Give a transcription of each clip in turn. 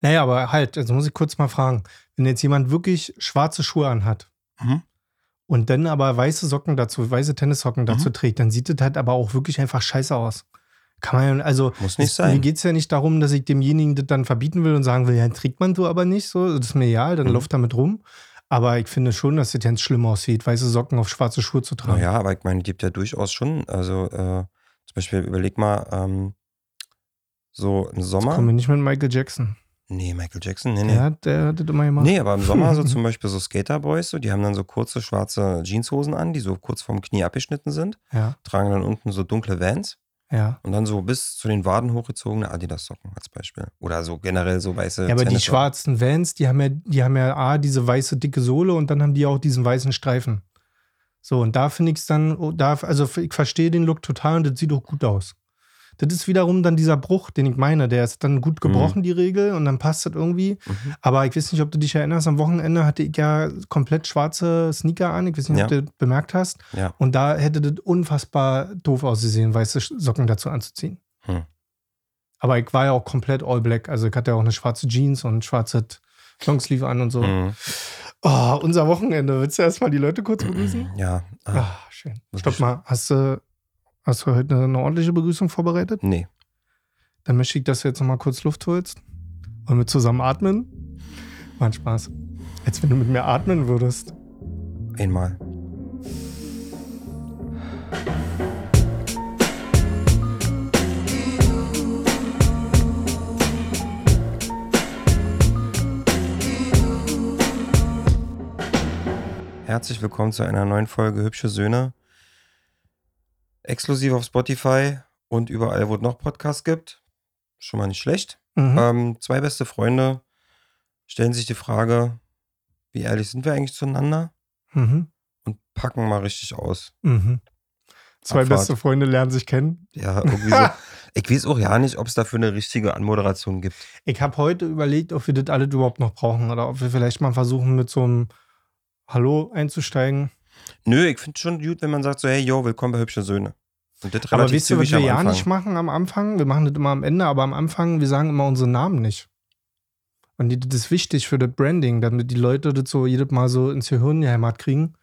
Naja, aber halt, also muss ich kurz mal fragen, wenn jetzt jemand wirklich schwarze Schuhe anhat Mhm. und dann aber weiße Socken dazu, weiße Tennissocken dazu Mhm. trägt, dann sieht das halt aber auch wirklich einfach scheiße aus. Kann man ja, also Muss nicht es, sein. Mir geht es ja nicht darum, dass ich demjenigen das dann verbieten will und sagen will, ja, trägt man so aber nicht so. Das ist mir egal, dann Mhm. läuft damit rum. Aber ich finde schon, dass das ganz schlimm aussieht, weiße Socken auf schwarze Schuhe zu tragen. Naja, aber ich meine, es gibt ja durchaus schon, also äh, zum Beispiel überleg mal, ähm, so im Jetzt kommen Sommer. wir nicht mit Michael Jackson. Nee, Michael Jackson, nee, nee. Der, hat- der hat das immer gemacht. Nee, aber im Sommer so zum Beispiel so Skaterboys, so, die haben dann so kurze schwarze Jeanshosen an, die so kurz vom Knie abgeschnitten sind, Ja, tragen dann unten so dunkle Vans ja. und dann so bis zu den Waden hochgezogene Adidas-Socken als Beispiel. Oder so generell so weiße Ja, aber die schwarzen Vans, die haben ja, die haben ja A, diese weiße dicke Sohle und dann haben die auch diesen weißen Streifen. So, und da finde ich es dann, oh, da, also ich verstehe den Look total und das sieht auch gut aus. Das ist wiederum dann dieser Bruch, den ich meine. Der ist dann gut gebrochen, die Regel, und dann passt das irgendwie. Mhm. Aber ich weiß nicht, ob du dich erinnerst, am Wochenende hatte ich ja komplett schwarze Sneaker an. Ich weiß nicht, ob Ja. du das bemerkt hast. Ja. Und da hätte das unfassbar doof ausgesehen, weiße Socken dazu anzuziehen. Hm. Aber ich war ja auch komplett all black. Also ich hatte ja auch eine schwarze Jeans und ein schwarzes Longsleeve an und so. Mhm. Oh, unser Wochenende. Willst du erstmal die Leute kurz begrüßen? Ja. Ah, schön. Stopp mal. Hast du, hast du heute eine ordentliche Begrüßung vorbereitet? nee. Dann möchte ich, dass du jetzt nochmal kurz Luft holst. Wollen wir zusammen atmen? Macht Spaß. Als wenn du mit mir atmen würdest. Einmal. Herzlich willkommen zu einer neuen Folge Hübsche Söhne. Exklusiv auf Spotify und überall, wo es noch Podcasts gibt. Schon mal nicht schlecht. Mhm. Ähm, zwei beste Freunde stellen sich die Frage, wie ehrlich sind wir eigentlich zueinander? Mhm. Und packen mal richtig aus. Mhm. Zwei Abfahrt. beste Freunde lernen sich kennen. Ja, irgendwie so. Ich weiß auch ja nicht, ob es dafür eine richtige Anmoderation gibt. Ich habe heute überlegt, ob wir das alle überhaupt noch brauchen oder ob wir vielleicht mal versuchen, mit so einem Hallo einzusteigen. Nö, ich finde schon gut, wenn man sagt so, hey, yo, willkommen bei Hübsche Söhne. Aber wisst ihr, was wir ja nicht machen am Anfang? Wir machen das immer am Ende, aber am Anfang, wir sagen immer unsere Namen nicht. Und das ist wichtig für das Branding, damit die Leute das so jedes Mal so ins Gehirn gehämmert kriegen.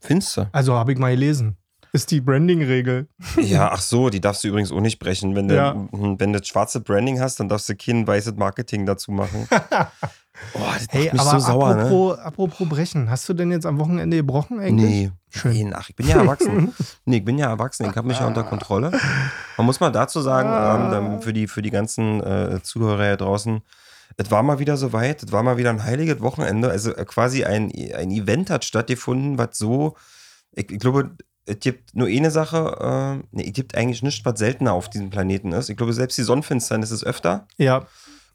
Findest du? Also habe ich mal gelesen. Ist die Branding-Regel. Ja, ach so, die darfst du übrigens auch nicht brechen. Wenn du, Ja. wenn du das schwarze Branding hast, dann darfst du kein weißes Marketing dazu machen. Boah, das Hey, mich aber so sauer, ne? apropos, apropos Brechen, hast du denn jetzt am Wochenende gebrochen eigentlich? Nee. Schön. Nein, ach, ich bin ja erwachsen. nee, ich bin ja erwachsen, ich habe mich ja unter Kontrolle. Man muss mal dazu sagen, Ah. ähm, für, die, für die ganzen äh, Zuhörer hier draußen, es war mal wieder soweit, es war mal wieder ein heiliges Wochenende. Also äh, quasi ein, ein Event hat stattgefunden, was so, ich, ich glaube, es gibt nur eine Sache, äh, nee, es gibt eigentlich nichts, was seltener auf diesem Planeten ist. Ich glaube, selbst die Sonnenfinsternis ist öfter. Ja,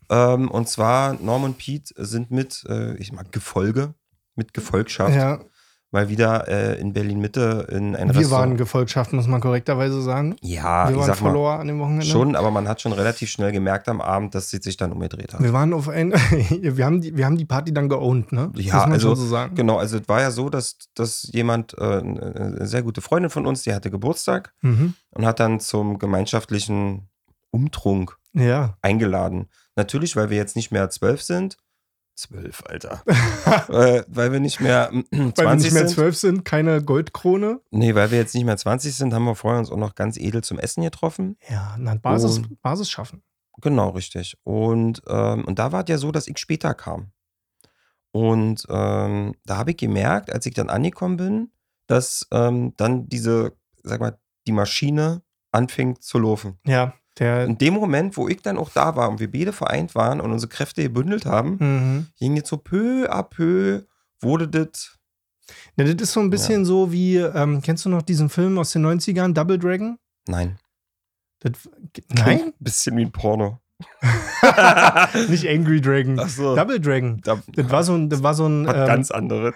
Ähm, und zwar Norm und Pete sind mit, äh, ich mag Gefolge, mit Gefolgschaft, ja. mal wieder äh, in Berlin Mitte in ein Wir Restaurant. waren Gefolgschaft, muss man korrekterweise sagen. Ja, wir waren sag mal, Follower an dem Wochenende. schon, aber man hat schon relativ schnell gemerkt am Abend, dass sie sich dann umgedreht hat. Wir waren auf ein, wir haben die, wir haben die Party dann geowned, ne? Ja, muss man also, so sagen. Genau, also es war ja so, dass, dass jemand, äh, eine sehr gute Freundin von uns, die hatte Geburtstag Mhm. und hat dann zum gemeinschaftlichen Umtrunk Ja. eingeladen. Natürlich, weil wir jetzt nicht mehr zwölf sind. Zwölf, Alter. äh, weil wir nicht mehr äh, 20 Weil wir nicht mehr zwölf sind, keine Goldkrone. Nee, weil wir jetzt nicht mehr 20 sind, haben wir vorher uns auch noch ganz edel zum Essen getroffen. Ja, na, Basis, Und- Basis schaffen. Genau, richtig. Und, ähm, und da war es ja so, dass ich später kam. Und ähm, da habe ich gemerkt, als ich dann angekommen bin, dass ähm, dann diese, sag mal, die Maschine anfing zu laufen. Ja, der. In dem Moment, wo ich dann auch da war und wir beide vereint waren und unsere Kräfte gebündelt haben, Mhm. ging jetzt so peu à peu, wurde das. Ja, das ist so ein bisschen so wie, ähm, kennst du noch diesen Film aus den 90ern, Double Dragon? Nein. Das, nein? Ein bisschen wie ein Porno. Nicht Angry Dragon. Ach so. Double Dragon. Da, Das war so ein, das war so ein ähm, ganz anderes.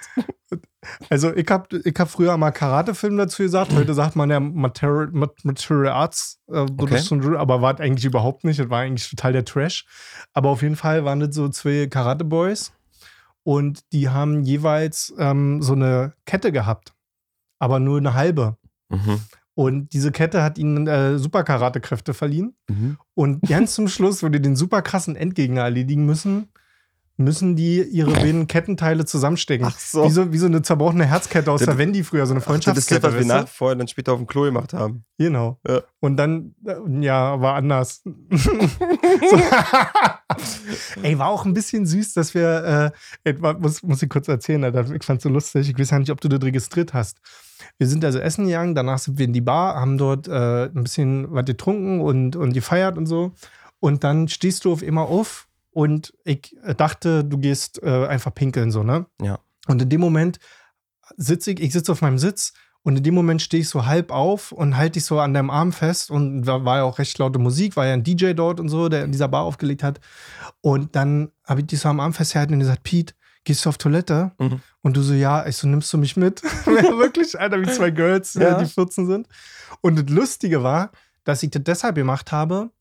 Also ich habe ich hab früher mal Karatefilm dazu gesagt. Heute sagt man ja Material, Mat- Material Arts. Äh, Okay. Aber war eigentlich überhaupt nicht. Das war eigentlich total der Trash. Aber auf jeden Fall waren das so zwei Karate-Boys. Und die haben jeweils ähm, so eine Kette gehabt. Aber nur eine halbe. Mhm. Und diese Kette hat ihnen äh, Superkarate-Kräfte verliehen. Mhm. Und ganz zum Schluss, wo die den super krassen Endgegner erledigen müssen, müssen die ihre beiden Kettenteile zusammenstecken. Ach so. Wie so, wie so eine zerbrochene Herzkette aus Das- der Wendy früher, so eine Das ist das, Freundschaftskette. was wir nach, vorher dann später auf dem Klo gemacht haben. Genau. Ja. Und dann, äh, ja, war anders. Ey, war auch ein bisschen süß, dass wir, äh, muss, muss ich kurz erzählen, ich fand's so lustig. Ich weiß ja nicht, ob du das registriert hast. Wir sind also essen gegangen, danach sind wir in die Bar, haben dort äh, ein bisschen was getrunken und, und gefeiert und so. Und dann stehst du auf immer auf und ich dachte, du gehst äh, einfach pinkeln, so, ne? Ja. Und in dem Moment sitze ich, ich sitze auf meinem Sitz und in dem Moment stehe ich so halb auf und halte dich so an deinem Arm fest. Und da war ja auch recht laute Musik, war ja ein DJ dort und so, der in dieser Bar aufgelegt hat. Und dann habe ich dich so am Arm festgehalten und gesagt, Pete, gehst du auf Toilette? Mhm. Und du so, ja, ich so, nimmst du mich mit? ja, wirklich, Alter, wie zwei Girls, Ja. äh, die 14 sind. Und das Lustige war, dass ich das deshalb gemacht habe,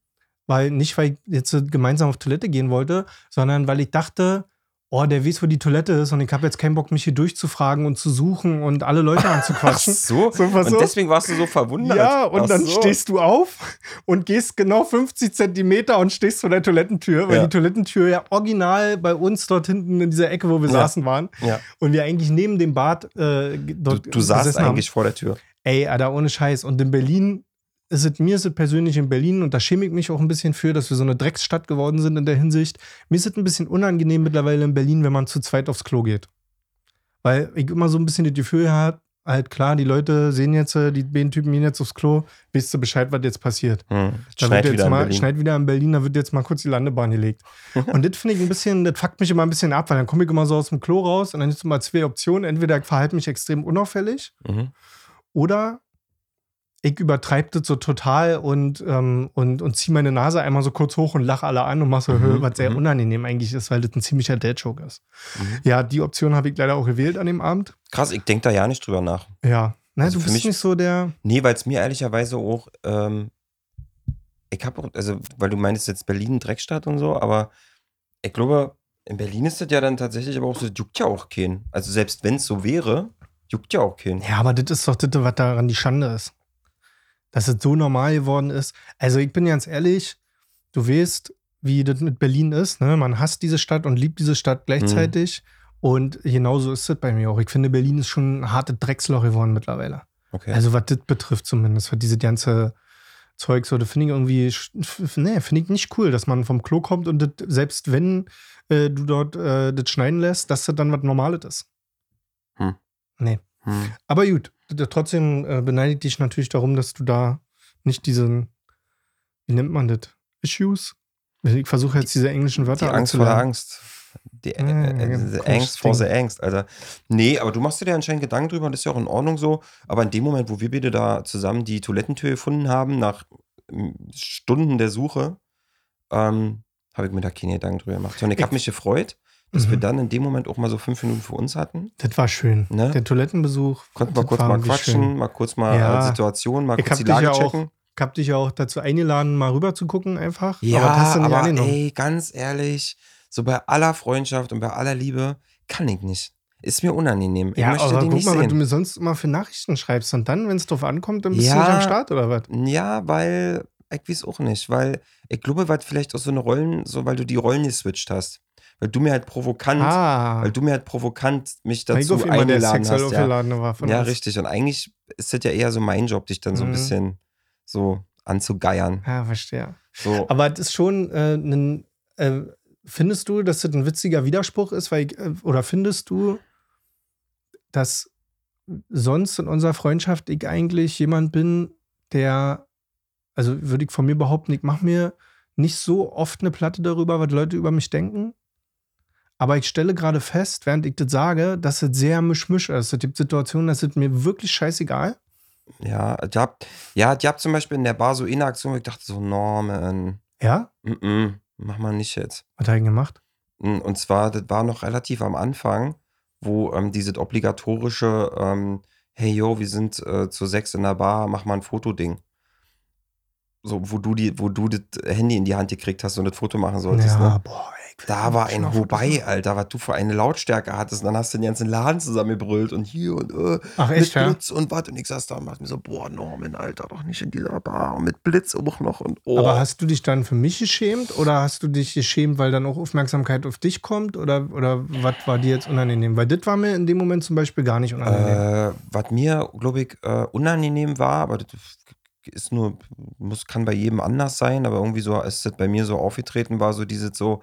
weil nicht, weil ich jetzt so gemeinsam auf Toilette gehen wollte, sondern weil ich dachte, oh, der weiß, wo die Toilette ist und ich habe jetzt keinen Bock, mich hier durchzufragen und zu suchen und alle Leute Ach anzuquatschen. so. So, pass und auf. deswegen warst du so verwundert. Ja, und Ach dann so. stehst du auf und gehst genau 50 Zentimeter und stehst vor der Toilettentür, weil Ja. die Toilettentür ja original bei uns dort hinten in dieser Ecke, wo wir Ja. saßen, waren. Ja. Und wir eigentlich neben dem Bad äh, Du, dort du saßt gesessen haben. eigentlich vor der Tür. Ey, Alter, ohne Scheiß. Und in Berlin ist es, mir ist es persönlich in Berlin, und da schäme ich mich auch ein bisschen für, dass wir so eine Drecksstadt geworden sind in der Hinsicht. Mir ist es ein bisschen unangenehm mittlerweile in Berlin, wenn man zu zweit aufs Klo geht. Weil ich immer so ein bisschen das Gefühl habe, halt klar, die Leute sehen jetzt, äh, die beiden Typen gehen jetzt aufs Klo, weißt du Bescheid, was jetzt passiert. Hm. Da Schneit wird wieder jetzt in mal, Berlin. schneit wieder in Berlin, da wird jetzt mal kurz die Landebahn gelegt. und das finde ich ein bisschen, das fuckt mich immer ein bisschen ab, weil dann komme ich immer so aus dem Klo raus und dann ist immer zwei Optionen. Entweder ich verhalte mich extrem unauffällig Mhm. oder ich übertreibe das so total und, ähm, und, und ziehe meine Nase einmal so kurz hoch und lache alle an und mache so, Mhm, was sehr mhm. unangenehm eigentlich ist, weil das ein ziemlicher Dad-Joke ist. Mhm. Ja, die Option habe ich leider auch gewählt an dem Abend. Krass, ich denke da ja nicht drüber nach. Ja. Nein, Also du für bist mich- nicht so der. Nee, weil es mir ehrlicherweise auch, ähm, ich habe auch, also, weil du meinst jetzt Berlin Dreckstadt und so, aber ich glaube, in Berlin ist das ja dann tatsächlich aber auch so, das juckt ja auch keinen. Also selbst wenn es so wäre, juckt ja auch keinen. Ja, aber das ist doch das, was daran die Schande ist. Dass es so normal geworden ist. Also, ich bin ganz ehrlich, du weißt, wie das mit Berlin ist. Ne? Man hasst diese Stadt und liebt diese Stadt gleichzeitig. Und genauso ist es bei mir auch. Ich finde, Berlin ist schon ein hartes Drecksloch geworden mittlerweile. Okay. Also, was das betrifft, zumindest, was diese ganze Zeug so, das finde ich irgendwie, nee, finde ich nicht cool, dass man vom Klo kommt und das, selbst wenn äh, du dort äh, das schneiden lässt, dass das dann was Normales ist. Hm. Nee. Hm. Aber gut, trotzdem äh, beneide ich dich natürlich darum, dass du da nicht diesen, wie nennt man das? Issues? Ich versuche jetzt diese englischen Die Wörter alle Angst vor der. Angst. Die, Ja, äh, ja, äh, komisches Angst vor the Ding. Angst, Alter. Nee, aber du machst dir da anscheinend Gedanken drüber und das ist ja auch in Ordnung so. Aber in dem Moment, wo wir beide da zusammen die Toilettentür gefunden haben, nach Stunden der Suche, ähm, habe ich mir da keine Gedanken drüber gemacht. Und ich habe mich gefreut, dass wir Mhm. dann in dem Moment auch mal so fünf Minuten für uns hatten. Das war schön. Ne? Der Toilettenbesuch. Konnten wir kurz mal quatschen, schön. mal kurz mal Ja. äh, Situation, mal Ich kurz hab die Lage ja auch checken. Ich habe dich ja auch dazu eingeladen, mal rüber zu gucken einfach. Ja, aber das hast du nicht aber angenommen. ey, ganz ehrlich, so bei aller Freundschaft und bei aller Liebe kann ich nicht. Ist mir unangenehm. Ich ja, möchte aber guck nicht mal, was du sehen. mir sonst immer für Nachrichten schreibst. Und dann, wenn es drauf ankommt, dann bist Ja. du nicht am Start oder was? Ja, weil ich weiß auch nicht, weil ich glaube, weil vielleicht auch so eine Rollen, so weil du die Rollen geswitcht hast. Weil du mir halt provokant, Ah, weil du mir halt provokant mich dazu eingeladen hast. Ja, von ja uns. richtig. Und eigentlich ist das ja eher so mein Job, dich dann so ein Mhm. bisschen so anzugeiern. Ja, verstehe. So. Aber es ist schon äh, ein. Äh, findest du, dass das ein witziger Widerspruch ist? Weil äh, oder findest du, dass sonst in unserer Freundschaft ich eigentlich jemand bin, der, also würde ich von mir behaupten, ich mache mir nicht so oft eine Platte darüber, was Leute über mich denken. Aber ich stelle gerade fest, während ich das sage, dass es sehr mischmisch ist. Es gibt Situationen, das ist mir wirklich scheißegal. Ja, ich hab, ja, ich hab zum Beispiel in der Bar so eine Aktion, wo ich dachte so, Norman, Ja? mm -mm, mach mal nicht jetzt. Was hat er denn gemacht? Mm, Und zwar, das war noch relativ am Anfang, wo ähm, dieses obligatorische, ähm, hey yo, wir sind äh, zu sechs in der Bar, mach mal ein Fotoding. So, wo du die, wo du das Handy in die Hand gekriegt hast und das Foto machen solltest, ja, ne? boah, da war ein Wobei. Alter, was du für eine Lautstärke hattest. Und dann hast du den ganzen Laden zusammengebrüllt und hier und äh, Ach, echt, mit ja? Blitz und was. Und ich saß da und dachte mir so, boah, Norman, Alter, doch nicht in dieser Bar. Und mit Blitz auch noch. Und oh. Aber hast du dich dann für mich geschämt oder hast du dich geschämt, weil dann auch Aufmerksamkeit auf dich kommt? Oder, oder was war dir jetzt unangenehm? Weil das war mir in dem Moment zum Beispiel gar nicht unangenehm. Äh, was mir, glaube ich, äh, unangenehm war, aber das ist nur, muss, kann bei jedem anders sein, aber irgendwie so ist das bei mir so aufgetreten, war so dieses so,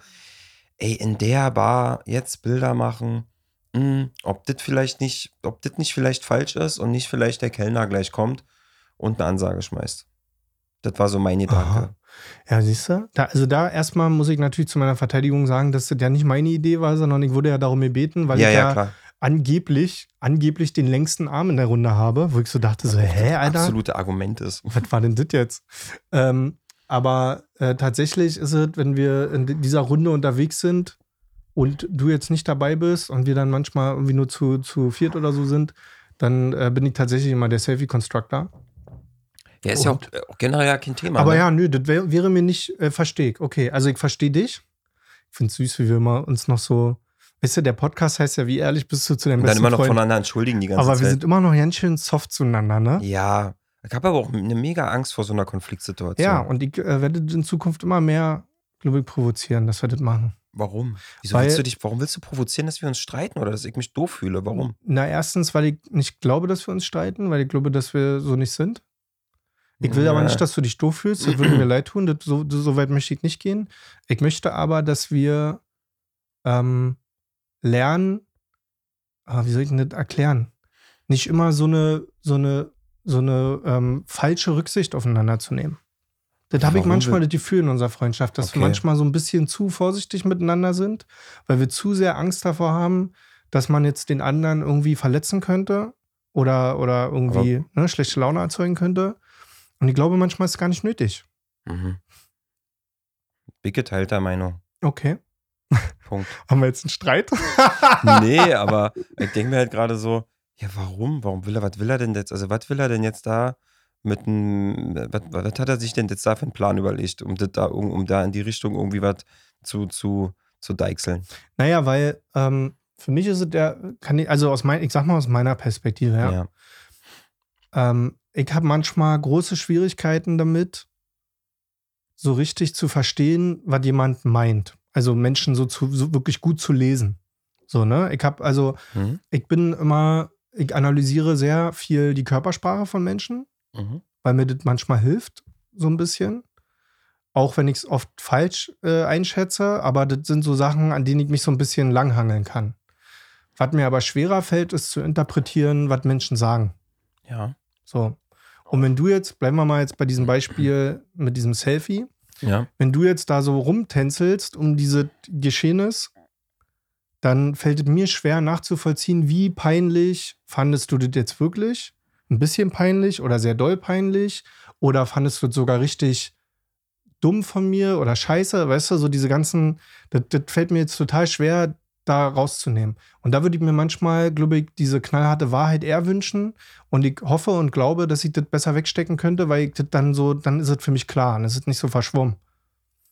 ey, in der Bar jetzt Bilder machen, mh, ob das vielleicht nicht, ob das nicht vielleicht falsch ist und nicht vielleicht der Kellner gleich kommt und eine Ansage schmeißt. Das war so mein Gedanke. Aha. Ja, siehst du? Da, also da erstmal muss ich natürlich zu meiner Verteidigung sagen, dass das ja nicht meine Idee war, sondern ich wurde ja darum gebeten, weil Ja, ich ja, ja, angeblich, angeblich den längsten Arm in der Runde habe, wo ich so dachte, so, hä, Alter? Absolute Argument ist. was war denn das jetzt? Ähm, aber äh, tatsächlich ist es, wenn wir in dieser Runde unterwegs sind und du jetzt nicht dabei bist und wir dann manchmal irgendwie nur zu, zu viert oder so sind, dann äh, bin ich tatsächlich immer der Selfie-Constructor. Ja, ist ja auch, Und- äh, auch generell ja kein Thema. Aber ne? ja, nö, das wär, wäre mir nicht äh, verstehe ich. Okay, also ich verstehe dich. Ich finde es süß, wie wir immer uns noch so. Weißt du, der Podcast heißt ja, wie ehrlich bist du zu deinem Und dann besten immer noch Freund. voneinander entschuldigen die ganze aber Zeit. wir sind immer noch ganz schön soft zueinander, ne? ja, ich habe aber auch eine mega Angst vor so einer Konfliktsituation. Ja, und ich äh, werde in Zukunft immer mehr, glaube ich, provozieren, dass wir das machen. Warum? Wieso Weil- willst du dich, warum willst du provozieren, dass wir uns streiten oder dass ich mich doof fühle? Warum? Na, erstens, weil ich nicht glaube, dass wir uns streiten, weil ich glaube, dass wir so nicht sind. Ich will aber Ja. nicht, dass du dich doof fühlst. Das würde mir leid tun. Das, so, so weit möchte ich nicht gehen. Ich möchte aber, dass wir ähm, lernen, ah, wie soll ich denn das erklären? Nicht immer so eine, so eine, so eine ähm, falsche Rücksicht aufeinander zu nehmen. Das habe ich manchmal das Gefühl in unserer Freundschaft, dass Okay. wir manchmal so ein bisschen zu vorsichtig miteinander sind, weil wir zu sehr Angst davor haben, dass man jetzt den anderen irgendwie verletzen könnte oder, oder irgendwie ne, schlechte Laune erzeugen könnte. Und ich glaube, manchmal ist es gar nicht nötig. Mhm. Big geteilter Meinung. Okay. Punkt. Haben wir jetzt einen Streit? nee, aber ich denke mir halt gerade so, ja, warum? Warum will er, was will er denn jetzt? Also, was will er denn jetzt da mit einem, was, was hat er sich denn jetzt da für einen Plan überlegt, um, das da, um, um da in die Richtung irgendwie was zu, zu, zu deichseln? Naja, weil ähm, für mich ist es der, kann ich, also aus mein, ich sag mal aus meiner Perspektive, ja. Ja. Ähm, ich habe manchmal große Schwierigkeiten damit, so richtig zu verstehen, was jemand meint. Also Menschen so, zu, so wirklich gut zu lesen. So, ne? Ich habe, also, Mhm. ich bin immer, ich analysiere sehr viel die Körpersprache von Menschen, Mhm. weil mir das manchmal hilft, so ein bisschen. Auch wenn ich es oft falsch äh, einschätze, aber das sind so Sachen, an denen ich mich so ein bisschen langhangeln kann. Was mir aber schwerer fällt, ist zu interpretieren, was Menschen sagen. Ja. So. Und wenn du jetzt, bleiben wir mal jetzt bei diesem Beispiel mit diesem Selfie, Ja. wenn du jetzt da so rumtänzelst um diese Geschehnis, dann fällt es mir schwer nachzuvollziehen, wie peinlich fandest du das jetzt wirklich? Ein bisschen peinlich oder sehr doll peinlich? Oder fandest du es sogar richtig dumm von mir oder scheiße? Weißt du, so diese ganzen, das, das fällt mir jetzt total schwer, da rauszunehmen. Und da würde ich mir manchmal, glaube ich, diese knallharte Wahrheit eher wünschen. Und ich hoffe und glaube, dass ich das besser wegstecken könnte, weil ich das dann so, dann ist es für mich klar. Ist es nicht so verschwommen.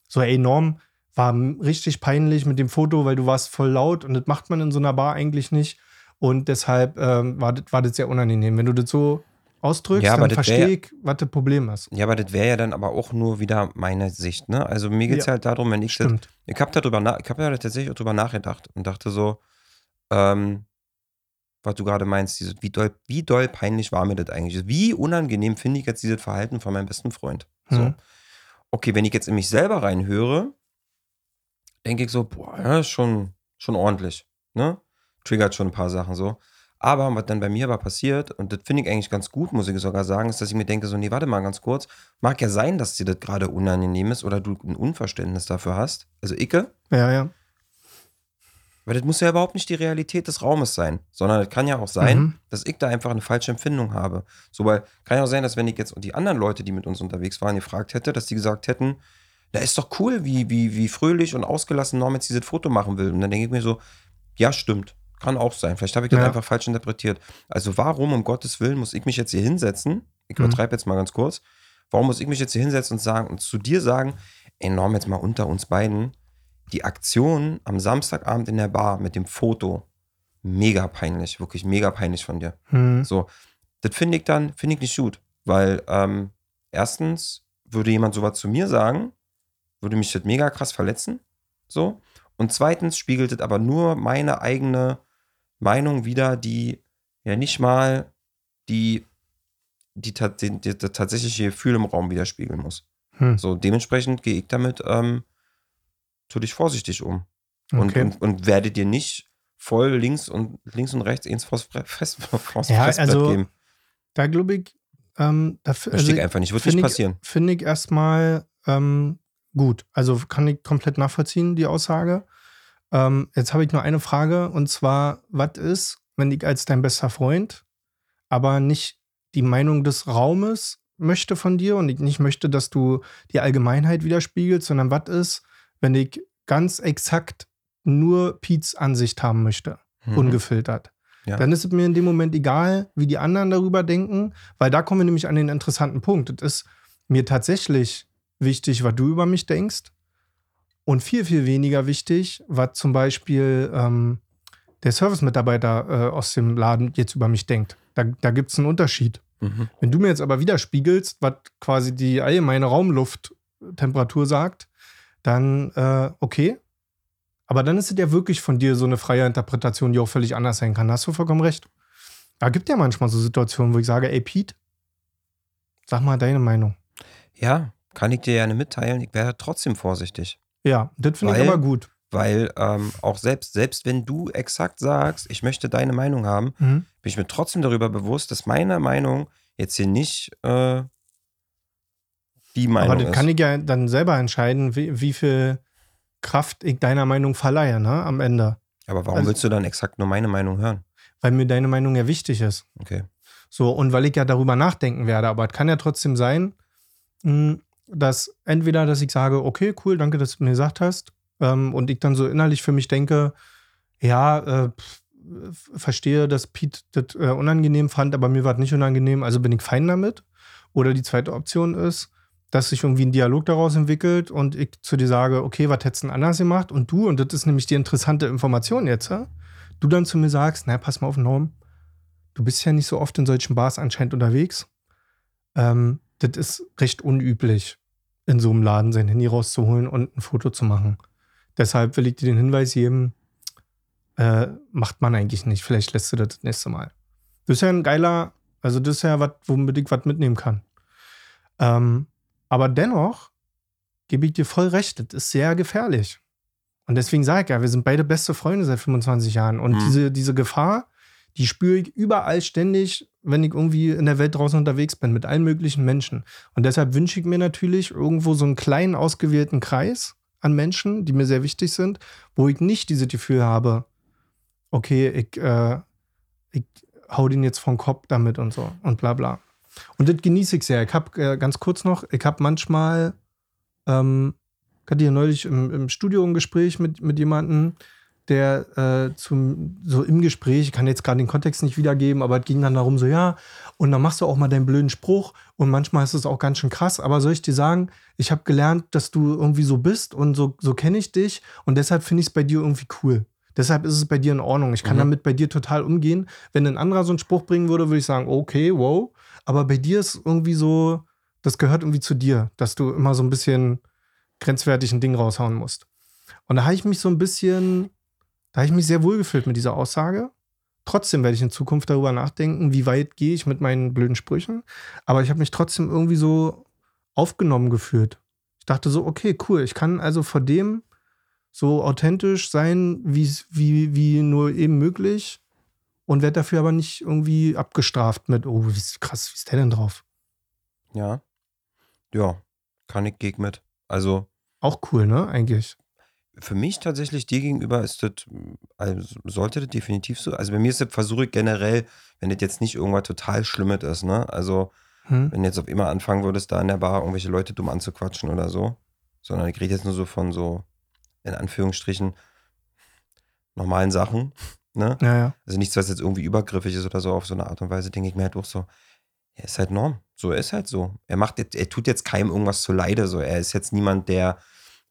So, ey, Norm, war richtig peinlich mit dem Foto, weil du warst voll laut und das macht man in so einer Bar eigentlich nicht. Und deshalb ähm, war, das, war das sehr unangenehm. Wenn du das so ausdrückst, Ja, dann verstehe ich, was das Problem ist. Ja, aber das wäre ja dann aber auch nur wieder meine Sicht, ne? Also mir geht es Ja. halt darum, wenn ich das, ich habe darüber ich habe ja tatsächlich auch drüber nachgedacht und dachte so, ähm, was du gerade meinst, dieses, wie doll, wie doll peinlich war mir das eigentlich? Wie unangenehm finde ich jetzt dieses Verhalten von meinem besten Freund? So. Mhm. Okay, wenn ich jetzt in mich selber reinhöre, denke ich so, boah, ja, ist schon, schon ordentlich, ne? Triggert schon ein paar Sachen so. Aber was dann bei mir aber passiert, und das finde ich eigentlich ganz gut, muss ich sogar sagen, ist, dass ich mir denke, so, nee, warte mal ganz kurz. Mag ja sein, dass dir das gerade unangenehm ist oder du ein Unverständnis dafür hast. Also Icke, Ja, ja. weil das muss ja überhaupt nicht die Realität des Raumes sein, sondern es kann ja auch sein, Mhm. dass ich da einfach eine falsche Empfindung habe. So, weil kann ja auch sein, dass wenn ich jetzt die anderen Leute, die mit uns unterwegs waren, gefragt hätte, dass die gesagt hätten, da ist doch cool, wie, wie, wie fröhlich und ausgelassen Norm jetzt dieses Foto machen will. Und dann denke ich mir so, ja, stimmt. Kann auch sein. Vielleicht habe ich das Ja. einfach falsch interpretiert. Also warum, um Gottes Willen, muss ich mich jetzt hier hinsetzen? Ich Mhm. übertreibe jetzt mal ganz kurz. Warum muss ich mich jetzt hier hinsetzen und sagen und zu dir sagen, ey Norm, jetzt mal unter uns beiden, die Aktion am Samstagabend in der Bar mit dem Foto, mega peinlich, wirklich mega peinlich von dir. Hm. So, das finde ich dann, finde ich nicht gut. Weil, ähm, erstens würde jemand sowas zu mir sagen, würde mich das mega krass verletzen. So. Und zweitens spiegelt es aber nur meine eigene Meinung wider, die ja nicht mal die, die, die, die, das tatsächliche Gefühl im Raum widerspiegeln muss. Hm. So, dementsprechend gehe ich damit, ähm, tu dich vorsichtig um. Und, Okay. und, und werde dir nicht voll links und links und rechts ins vors Fre- Fest, vors Ja, also, geben. Da glaube ich, ähm, da Verstehe ich einfach nicht. Wird nicht ich- passieren. Finde ich erstmal ähm, gut. Also kann ich komplett nachvollziehen, die Aussage. Ähm, jetzt habe ich nur eine Frage und zwar, was ist, wenn ich als dein bester Freund, aber nicht die Meinung des Raumes möchte von dir und ich nicht möchte, dass du die Allgemeinheit widerspiegelst, sondern was ist, wenn ich ganz exakt nur Piets Ansicht haben möchte, Mhm. ungefiltert. Ja. Dann ist es mir in dem Moment egal, wie die anderen darüber denken, weil da kommen wir nämlich an den interessanten Punkt. Es ist mir tatsächlich wichtig, was du über mich denkst und viel, viel weniger wichtig, was zum Beispiel ähm, der Service-Mitarbeiter äh, aus dem Laden jetzt über mich denkt. Da, da gibt es einen Unterschied. Mhm. Wenn du mir jetzt aber widerspiegelst, was quasi die allgemeine Raumlufttemperatur sagt, dann äh, okay. Aber dann ist es ja wirklich von dir so eine freie Interpretation, die auch völlig anders sein kann. Hast du vollkommen recht. Da gibt ja manchmal so Situationen, wo ich sage, ey Pete, sag mal deine Meinung. Ja, kann ich dir gerne mitteilen. Ich wäre trotzdem vorsichtig. Ja, das finde ich aber gut. Weil ähm, auch selbst, selbst wenn du exakt sagst, ich möchte deine Meinung haben, Mhm. bin ich mir trotzdem darüber bewusst, dass meine Meinung jetzt hier nicht äh, die Meinung Aber das ist. kann ich ja dann selber entscheiden, wie, wie viel Kraft ich deiner Meinung verleihe, ne, am Ende. Aber warum also- willst du dann exakt nur meine Meinung hören? Weil mir deine Meinung ja wichtig ist. Okay. So, und weil ich ja darüber nachdenken werde. Aber es kann ja trotzdem sein, mh, dass entweder, dass ich sage, okay, cool, danke, dass du mir gesagt hast. Ähm, und ich dann so innerlich für mich denke, ja, äh, f- verstehe, dass Pete das äh, unangenehm fand, aber mir war es nicht unangenehm, also bin ich fein damit. Oder die zweite Option ist, dass sich irgendwie ein Dialog daraus entwickelt und ich zu dir sage, okay, was hättest du denn anders gemacht? Und du, und das ist nämlich die interessante Information jetzt, ja? du dann zu mir sagst, na, pass mal auf, Norm, du bist ja nicht so oft in solchen Bars anscheinend unterwegs. Ähm, das ist recht unüblich, in so einem Laden sein Handy rauszuholen und ein Foto zu machen. Deshalb will ich dir den Hinweis geben, äh, macht man eigentlich nicht. Vielleicht lässt du das das nächste Mal. Das ist ja ein geiler, also das ist ja was, womit ich was mitnehmen kann. Ähm, aber dennoch gebe ich dir voll recht, das ist sehr gefährlich. Und deswegen sage ich ja, wir sind beide beste Freunde seit 25 Jahren. Und Mhm. diese, diese Gefahr, die spüre ich überall ständig, wenn ich irgendwie in der Welt draußen unterwegs bin, mit allen möglichen Menschen. Und deshalb wünsche ich mir natürlich irgendwo so einen kleinen, ausgewählten Kreis an Menschen, die mir sehr wichtig sind, wo ich nicht dieses Gefühl habe, okay, ich, äh, ich hau den jetzt vom Kopf damit und so und bla bla. Und das genieße ich sehr. Ich habe äh, ganz kurz noch, ich habe manchmal, ähm, ich hatte ja neulich im, im Studio ein Gespräch mit, mit jemandem, der äh, zum, so im Gespräch, ich kann jetzt gerade den Kontext nicht wiedergeben, aber es ging dann darum, so, ja, und dann machst du auch mal deinen blöden Spruch und manchmal ist es auch ganz schön krass, aber soll ich dir sagen, ich habe gelernt, dass du irgendwie so bist und so, so kenne ich dich und deshalb finde ich es bei dir irgendwie cool. Deshalb ist es bei dir in Ordnung. Ich kann Mhm. damit bei dir total umgehen. Wenn ein anderer so einen Spruch bringen würde, würde ich sagen, okay, wow. Aber bei dir ist irgendwie so, das gehört irgendwie zu dir, dass du immer so ein bisschen grenzwertig ein Ding raushauen musst. Und da habe ich mich so ein bisschen, da habe ich mich sehr wohl gefühlt mit dieser Aussage. Trotzdem werde ich in Zukunft darüber nachdenken, wie weit gehe ich mit meinen blöden Sprüchen. Aber ich habe mich trotzdem irgendwie so aufgenommen gefühlt. Ich dachte so, okay, cool, ich kann also vor dem so authentisch sein, wie's- wie, wie nur eben möglich und werde dafür aber nicht irgendwie abgestraft mit, oh, wie krass, wie ist der denn drauf? Ja. Ja, kann ich gegen mit. Also Auch cool, ne, eigentlich. Für mich tatsächlich dir gegenüber ist das, also sollte das definitiv so. Also bei mir ist das versuche ich generell, wenn das jetzt nicht irgendwas total Schlimmes ist, ne? Also Hm? wenn du jetzt auf immer anfangen würdest, da in der Bar irgendwelche Leute dumm anzuquatschen oder so, sondern ich rede jetzt nur so von so, in Anführungsstrichen, normalen Sachen, ne? Ja, ja. Also nichts, was jetzt irgendwie übergriffig ist oder so auf so eine Art und Weise, denke ich mir halt auch so, er ist halt Norm. So, er ist halt so. Er macht er tut jetzt keinem irgendwas zu Leide. So, er ist jetzt niemand, der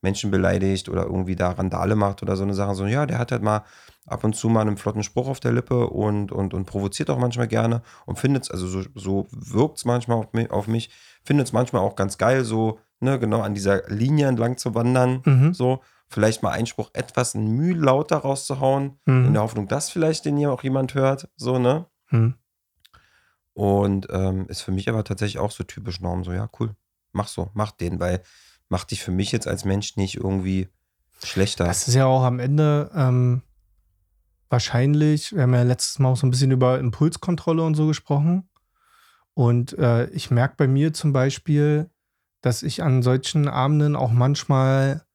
Menschen beleidigt oder irgendwie da Randale macht oder so eine Sache. So, ja, der hat halt mal ab und zu mal einen flotten Spruch auf der Lippe und, und, und provoziert auch manchmal gerne und findet es, also so, so wirkt es manchmal auf mich, auf mich findet es manchmal auch ganz geil, so, ne, genau an dieser Linie entlang zu wandern, Mhm. so. Vielleicht mal Einspruch etwas ein Mühe lauter rauszuhauen, Mhm. in der Hoffnung, dass vielleicht den hier auch jemand hört, so, ne? Hm. Und ähm, ist für mich aber tatsächlich auch so typisch Norm, so, ja, cool, mach so, mach den, weil macht dich für mich jetzt als Mensch nicht irgendwie schlechter. Das ist ja auch am Ende ähm, wahrscheinlich, wir haben ja letztes Mal auch so ein bisschen über Impulskontrolle und so gesprochen. Und äh, ich merke bei mir zum Beispiel, dass ich an solchen Abenden auch manchmal,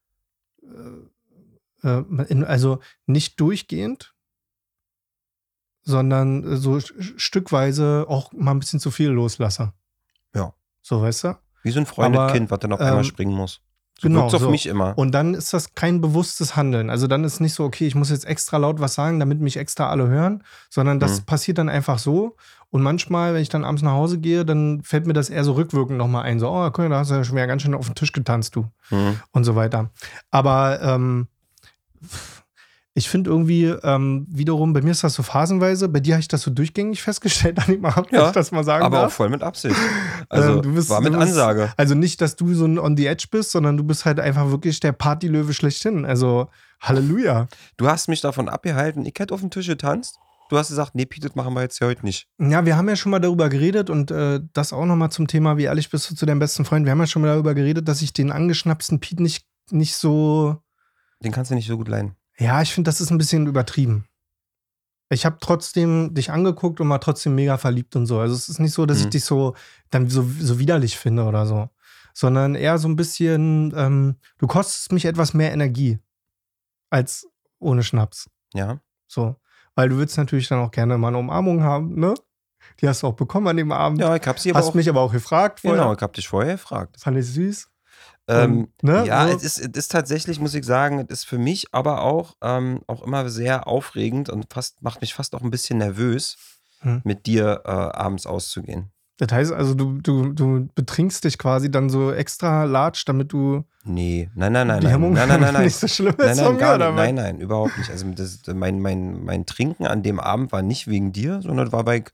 äh, äh, in, also nicht durchgehend, sondern so stückweise auch mal ein bisschen zu viel loslasse. Ja. So, weißt du? Wie so ein freundes Aber, Kind, was dann auf einmal ähm, springen muss. So genau, auf so. mich immer. Und dann ist das kein bewusstes Handeln. Also dann ist nicht so, okay, ich muss jetzt extra laut was sagen, damit mich extra alle hören, sondern das Mhm. passiert dann einfach so. Und manchmal, wenn ich dann abends nach Hause gehe, dann fällt mir das eher so rückwirkend nochmal ein. So, oh, guck da hast du ja schon wieder ganz schön auf den Tisch getanzt, du. Mhm. Und so weiter. Aber ähm, ich finde irgendwie ähm, wiederum, bei mir ist das so phasenweise, bei dir habe ich das so durchgängig festgestellt, an dem Abend, Ja, wenn ich das mal sagen Aber auch darf. voll mit Absicht. Also Ähm, du bist- war mit bist- Ansage. Also nicht, dass du so ein on the edge bist, sondern du bist halt einfach wirklich der Partylöwe schlechthin. Also Halleluja. Du hast mich davon abgehalten, ich hätte auf dem Tisch getanzt. Du hast gesagt, nee, Pete, das machen wir jetzt hier heute nicht. Ja, wir haben ja schon mal darüber geredet und äh, das auch nochmal zum Thema, wie ehrlich bist du zu deinem besten Freund. Wir haben ja schon mal darüber geredet, dass ich den angeschnapsten Pete nicht, nicht so. Den kannst du nicht so gut leiden. Ja, ich finde, das ist ein bisschen übertrieben. Ich habe trotzdem dich angeguckt und war trotzdem mega verliebt und so. Also es ist nicht so, dass ich Mhm. dich so dann so, so widerlich finde oder so. Sondern eher so ein bisschen, ähm, du kostest mich etwas mehr Energie als ohne Schnaps. Ja. So. Weil du willst natürlich dann auch gerne mal eine Umarmung haben, ne? Die hast du auch bekommen an dem Abend. Ja, ich hab sie aber hast auch. mich aber auch gefragt vorher. Genau, ich hab dich vorher gefragt. Fand ich süß. Ähm, Und, ne, ja, so. es, ist, es ist tatsächlich, muss ich sagen, es ist für mich aber auch, ähm, auch immer sehr aufregend und fast, macht mich fast auch ein bisschen nervös, Hm. mit dir äh, abends auszugehen. Das heißt also, du, du, du betrinkst dich quasi dann so extra large, damit du Nee, nein, nein, nein, die nein, Hemmung nein, nein, nein, nein. nicht so schlimm Nein, nein, gar nicht. Nein, nein, überhaupt nicht. Also das, mein, mein, mein Trinken an dem Abend war nicht wegen dir, sondern war, weil ich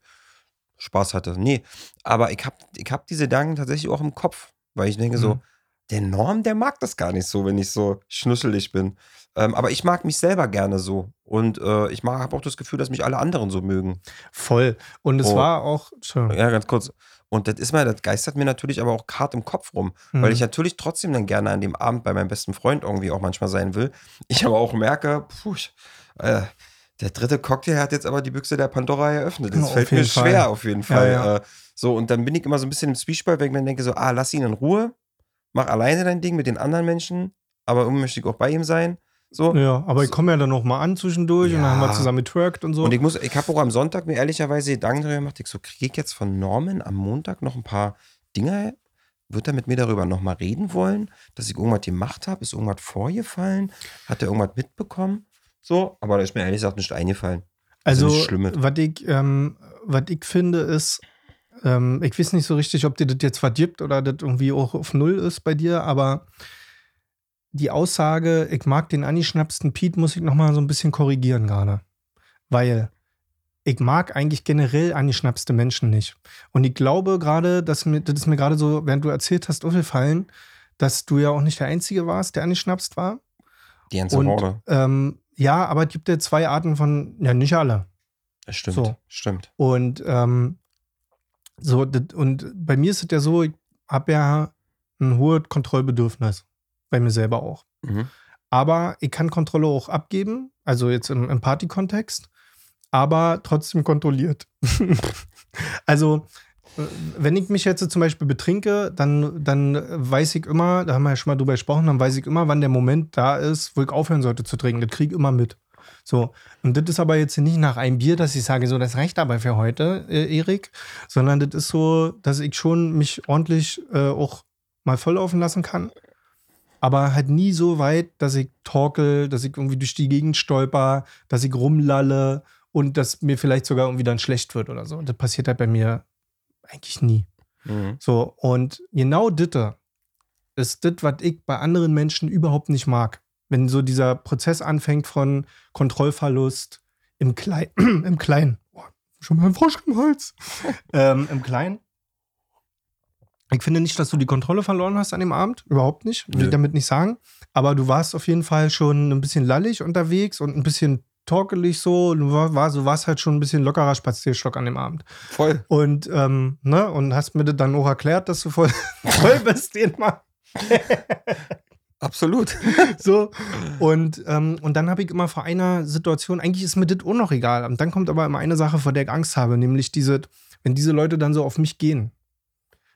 Spaß hatte. Nee, aber ich habe ich hab diese Gedanken tatsächlich auch im Kopf, weil ich denke so, Mhm. Der Norm, der mag das gar nicht so, wenn ich so schnusselig bin. Ähm, aber ich mag mich selber gerne so. Und äh, ich habe auch das Gefühl, dass mich alle anderen so mögen. Voll. Und es Oh. war auch. Entschuldigung. Ja, ganz kurz. Und das ist mal, das geistert mir natürlich aber auch hart im Kopf rum, Mhm. weil ich natürlich trotzdem dann gerne an dem Abend bei meinem besten Freund irgendwie auch manchmal sein will. Ich aber auch merke, puh, äh, der dritte Cocktail hat jetzt aber die Büchse der Pandora eröffnet. Das Auf fällt mir Fall. schwer auf jeden Fall. ja. Äh, so, und dann bin ich immer so ein bisschen im Zwiespalt, weil ich mir denke so, ah, lass ihn in Ruhe, mach alleine dein Ding mit den anderen Menschen, aber irgendwie möchte ich auch bei ihm sein. So. Ja, aber ich komme ja dann noch mal an zwischendurch und dann haben wir Ja. zusammen getwerkt und so. Und ich muss, ich habe auch am Sonntag mir ehrlicherweise Gedanken darüber gemacht, ich so, kriege ich jetzt von Norman am Montag noch ein paar Dinge, wird er mit mir darüber nochmal reden wollen, dass ich irgendwas gemacht habe, ist irgendwas vorgefallen, hat er irgendwas mitbekommen? So, aber da ist mir ehrlich gesagt nicht eingefallen. Also, mit. was ich, ähm, was ich finde, ist, ähm, ich weiß nicht so richtig, ob dir das jetzt verdirbt oder das irgendwie auch auf Null ist bei dir, aber die Aussage, ich mag den angeschnapsten Pete, muss ich nochmal so ein bisschen korrigieren gerade. Weil ich mag eigentlich generell angeschnapste Menschen nicht. Und ich glaube gerade, dass mir, das ist mir gerade so, während du erzählt hast, aufgefallen, dass du ja auch nicht der Einzige warst, der angeschnapst war. Die ganze Und Horde. ähm, ja, aber es gibt ja zwei Arten von, ja, nicht alle. Das stimmt, so. stimmt. Und ähm, so, und bei mir ist es ja so, ich habe ja ein hohes Kontrollbedürfnis. Bei mir selber auch. Mhm. Aber ich kann Kontrolle auch abgeben, also jetzt im, im Party-Kontext, aber trotzdem kontrolliert. also, äh, wenn ich mich jetzt zum Beispiel betrinke, dann, dann weiß ich immer, da haben wir ja schon mal drüber gesprochen, dann weiß ich immer, wann der Moment da ist, wo ich aufhören sollte zu trinken. Das kriege ich immer mit. So, und das ist aber jetzt nicht nach einem Bier, dass ich sage, so, das reicht aber für heute, äh, Erik, sondern das ist so, dass ich schon mich ordentlich äh, auch mal volllaufen lassen kann. Aber halt nie so weit, dass ich torkel, dass ich irgendwie durch die Gegend stolper, dass ich rumlalle und dass mir vielleicht sogar irgendwie dann schlecht wird oder so. Das passiert halt bei mir eigentlich nie. Mhm. So, und genau ditte ist das, was ich bei anderen Menschen überhaupt nicht mag. Wenn so dieser Prozess anfängt von Kontrollverlust im, Klei im Kleinen. Oh, schon mal ein Frosch im Hals. ähm, Im Kleinen. Ich finde nicht, dass du die Kontrolle verloren hast an dem Abend. Überhaupt nicht. Will ich damit nicht sagen. Aber du warst auf jeden Fall schon ein bisschen lallig unterwegs und ein bisschen torkelig so. Du, war, du warst halt schon ein bisschen lockerer Spazierstock an dem Abend. Voll. Und, ähm, ne, und hast mir dann auch erklärt, dass du voll, voll bist den Mal. Absolut. So. Und, ähm, und dann habe ich immer vor einer Situation, eigentlich ist mir das auch noch egal. Und dann kommt aber immer eine Sache, vor der ich Angst habe, nämlich diese, wenn diese Leute dann so auf mich gehen.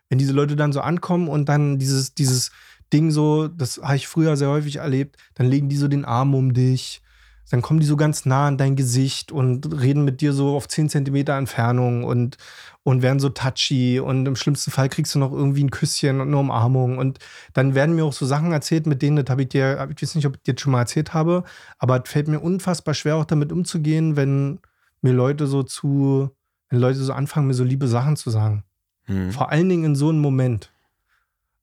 Wenn diese Leute dann so ankommen und dann dieses, dieses Ding so, das habe ich früher sehr häufig erlebt, dann legen die so den Arm um dich, dann kommen die so ganz nah an dein Gesicht und reden mit dir so auf 10 Zentimeter Entfernung und, und werden so touchy und im schlimmsten Fall kriegst du noch irgendwie ein Küsschen und eine Umarmung und dann werden mir auch so Sachen erzählt, mit denen, das habe ich dir, ich weiß nicht, ob ich dir das schon mal erzählt habe, aber es fällt mir unfassbar schwer, auch damit umzugehen, wenn mir Leute so zu, wenn Leute so anfangen, mir so liebe Sachen zu sagen. Hm. Vor allen Dingen in so einem Moment.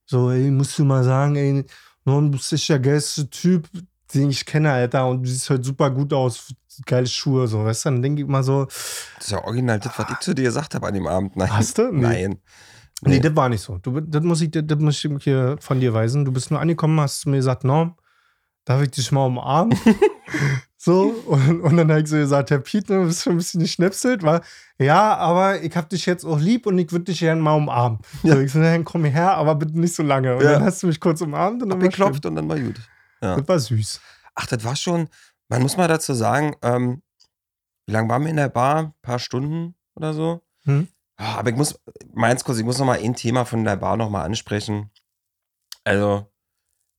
So, ey, musst du mal sagen, ey, du bist der geilste Typ, den ich kenne, Alter, und du siehst halt super gut aus, geile Schuhe, so, weißt du, dann denke ich mal so, Das ist ja original das, was ich zu dir gesagt habe an dem Abend. Nein. Hast du? Nee. Nein. nee, Nee. das war nicht so. Du, das, muss ich, das muss ich hier von dir weisen. Du bist nur angekommen, hast mir gesagt, Norm, darf ich dich mal umarmen? so, und, und dann habe ich so gesagt, Herr Piet, du bist schon ein bisschen geschnipselt, war, ja, aber ich hab dich jetzt auch lieb und ich würde dich gerne mal umarmen. So, ich so, dann komm her, aber bitte nicht so lange. Und Ja. dann hast du mich kurz umarmt und dann war Abgeklopft und dann war gut. schön. Das war süß. Ach, das war schon, man muss mal dazu sagen, ähm, wie lange waren wir in der Bar? Ein paar Stunden oder so? Hm? Ja, aber ich muss, meins kurz, ich muss noch mal ein Thema von der Bar noch mal ansprechen. Also,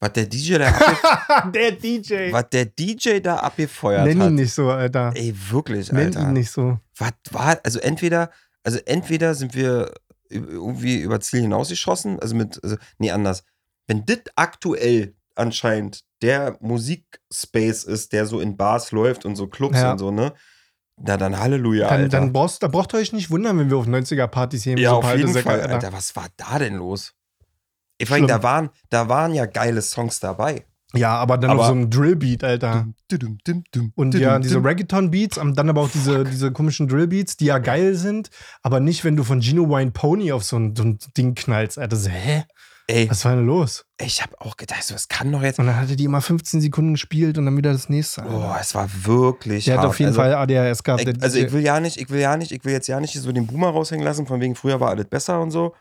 was der DJ da, Der DJ. was der DJ da abgefeuert Nenn ihn hat. nicht so, Alter. Ey, wirklich, Nenn Alter. ihn nicht so. Was war, also entweder, also entweder sind wir irgendwie über Ziel hinausgeschossen, also mit, also, nee, anders. Wenn das aktuell anscheinend der Musikspace ist, der so in Bars läuft und so Clubs Ja. und so, ne? Na dann Halleluja, Dann, Alter. dann brauchst, da braucht ihr euch nicht wundern, wenn wir auf 90er-Partys hier ja, so auf jeden Fall, Alter. Alter. Was war da denn los? Ich meine, da waren, da waren ja geile Songs dabei. Ja, aber dann Aber- auf so einem Drillbeat, Alter. Dum, dum, dum, Und ja, diese. Reggaeton-Beats, dann aber auch diese, diese komischen Drillbeats, die ja geil sind, aber nicht, wenn du von Gino Wine Pony auf so ein, so ein Ding knallst. Alter, so, hä? Ey, Was war denn los? ich hab auch gedacht, so, das kann doch jetzt. Und dann hatte die immer 15 Sekunden gespielt und dann wieder das nächste. Oh, Alter. es war wirklich Der hat hart. auf jeden also, Fall ADHS gehabt. Ich, also ich will ja nicht, ich will ja nicht, ich will jetzt ja nicht so den Boomer raushängen lassen, von wegen früher war alles besser und so.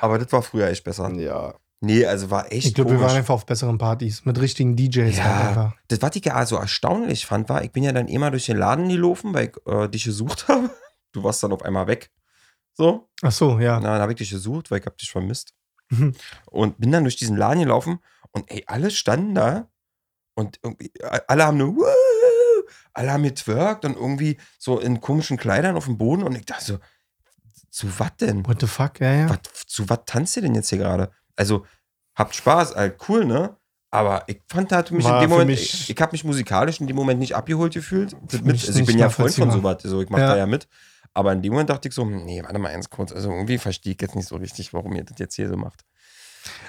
Aber das war früher echt besser. ja. Nee, also war echt Ich glaube, wir waren einfach auf besseren Partys mit richtigen DJs. Ja. Halt das, was ich ja so erstaunlich fand, war, ich bin ja dann immer durch den Laden gelaufen, weil ich äh, dich gesucht habe. Du warst dann auf einmal weg. So. Ach so, ja. Na, dann habe ich dich gesucht, weil ich hab dich vermisst. Und bin dann durch diesen Laden gelaufen und ey, alle standen da und alle haben nur Woo! alle haben getwerkt und irgendwie so in komischen Kleidern auf dem Boden und ich dachte so, zu was denn? What the fuck? Ja, ja. Was, zu was tanzt ihr denn jetzt hier gerade? Also, habt Spaß, halt cool, ne? Aber ich fand, da hat mich War in dem Moment, ich, ich habe mich musikalisch in dem Moment nicht abgeholt gefühlt. Mit, also ich bin ja Freund von sowas, so ich mach Ja. da ja mit. Aber in dem Moment dachte ich so, nee, warte mal eins kurz. Also irgendwie verstehe ich jetzt nicht so richtig, warum ihr das jetzt hier so macht.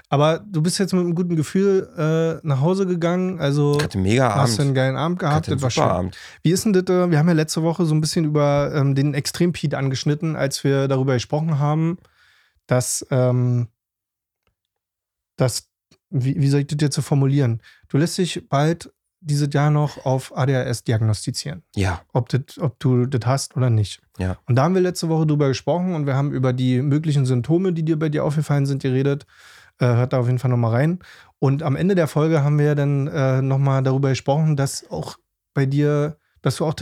Aber du bist jetzt mit einem guten Gefühl äh, nach Hause gegangen. Also Ich hatte mega hast du einen Abend. geilen Abend Ich gehabt. hatte einen super. Abend. Wie ist denn das? äh, Wir haben ja letzte Woche so ein bisschen über ähm, den Extrem-Pete angeschnitten, als wir darüber gesprochen haben, dass, ähm, dass wie, wie soll ich das jetzt so formulieren? Du lässt dich bald dieses Jahr noch auf ADHS diagnostizieren, Ja, ob, das, ob du das hast oder nicht. Ja. Und da haben wir letzte Woche drüber gesprochen und wir haben über die möglichen Symptome, die dir bei dir aufgefallen sind, geredet. Äh, hört da auf jeden Fall nochmal rein. Und am Ende der Folge haben wir dann äh, nochmal darüber gesprochen, dass auch bei dir, dass du auch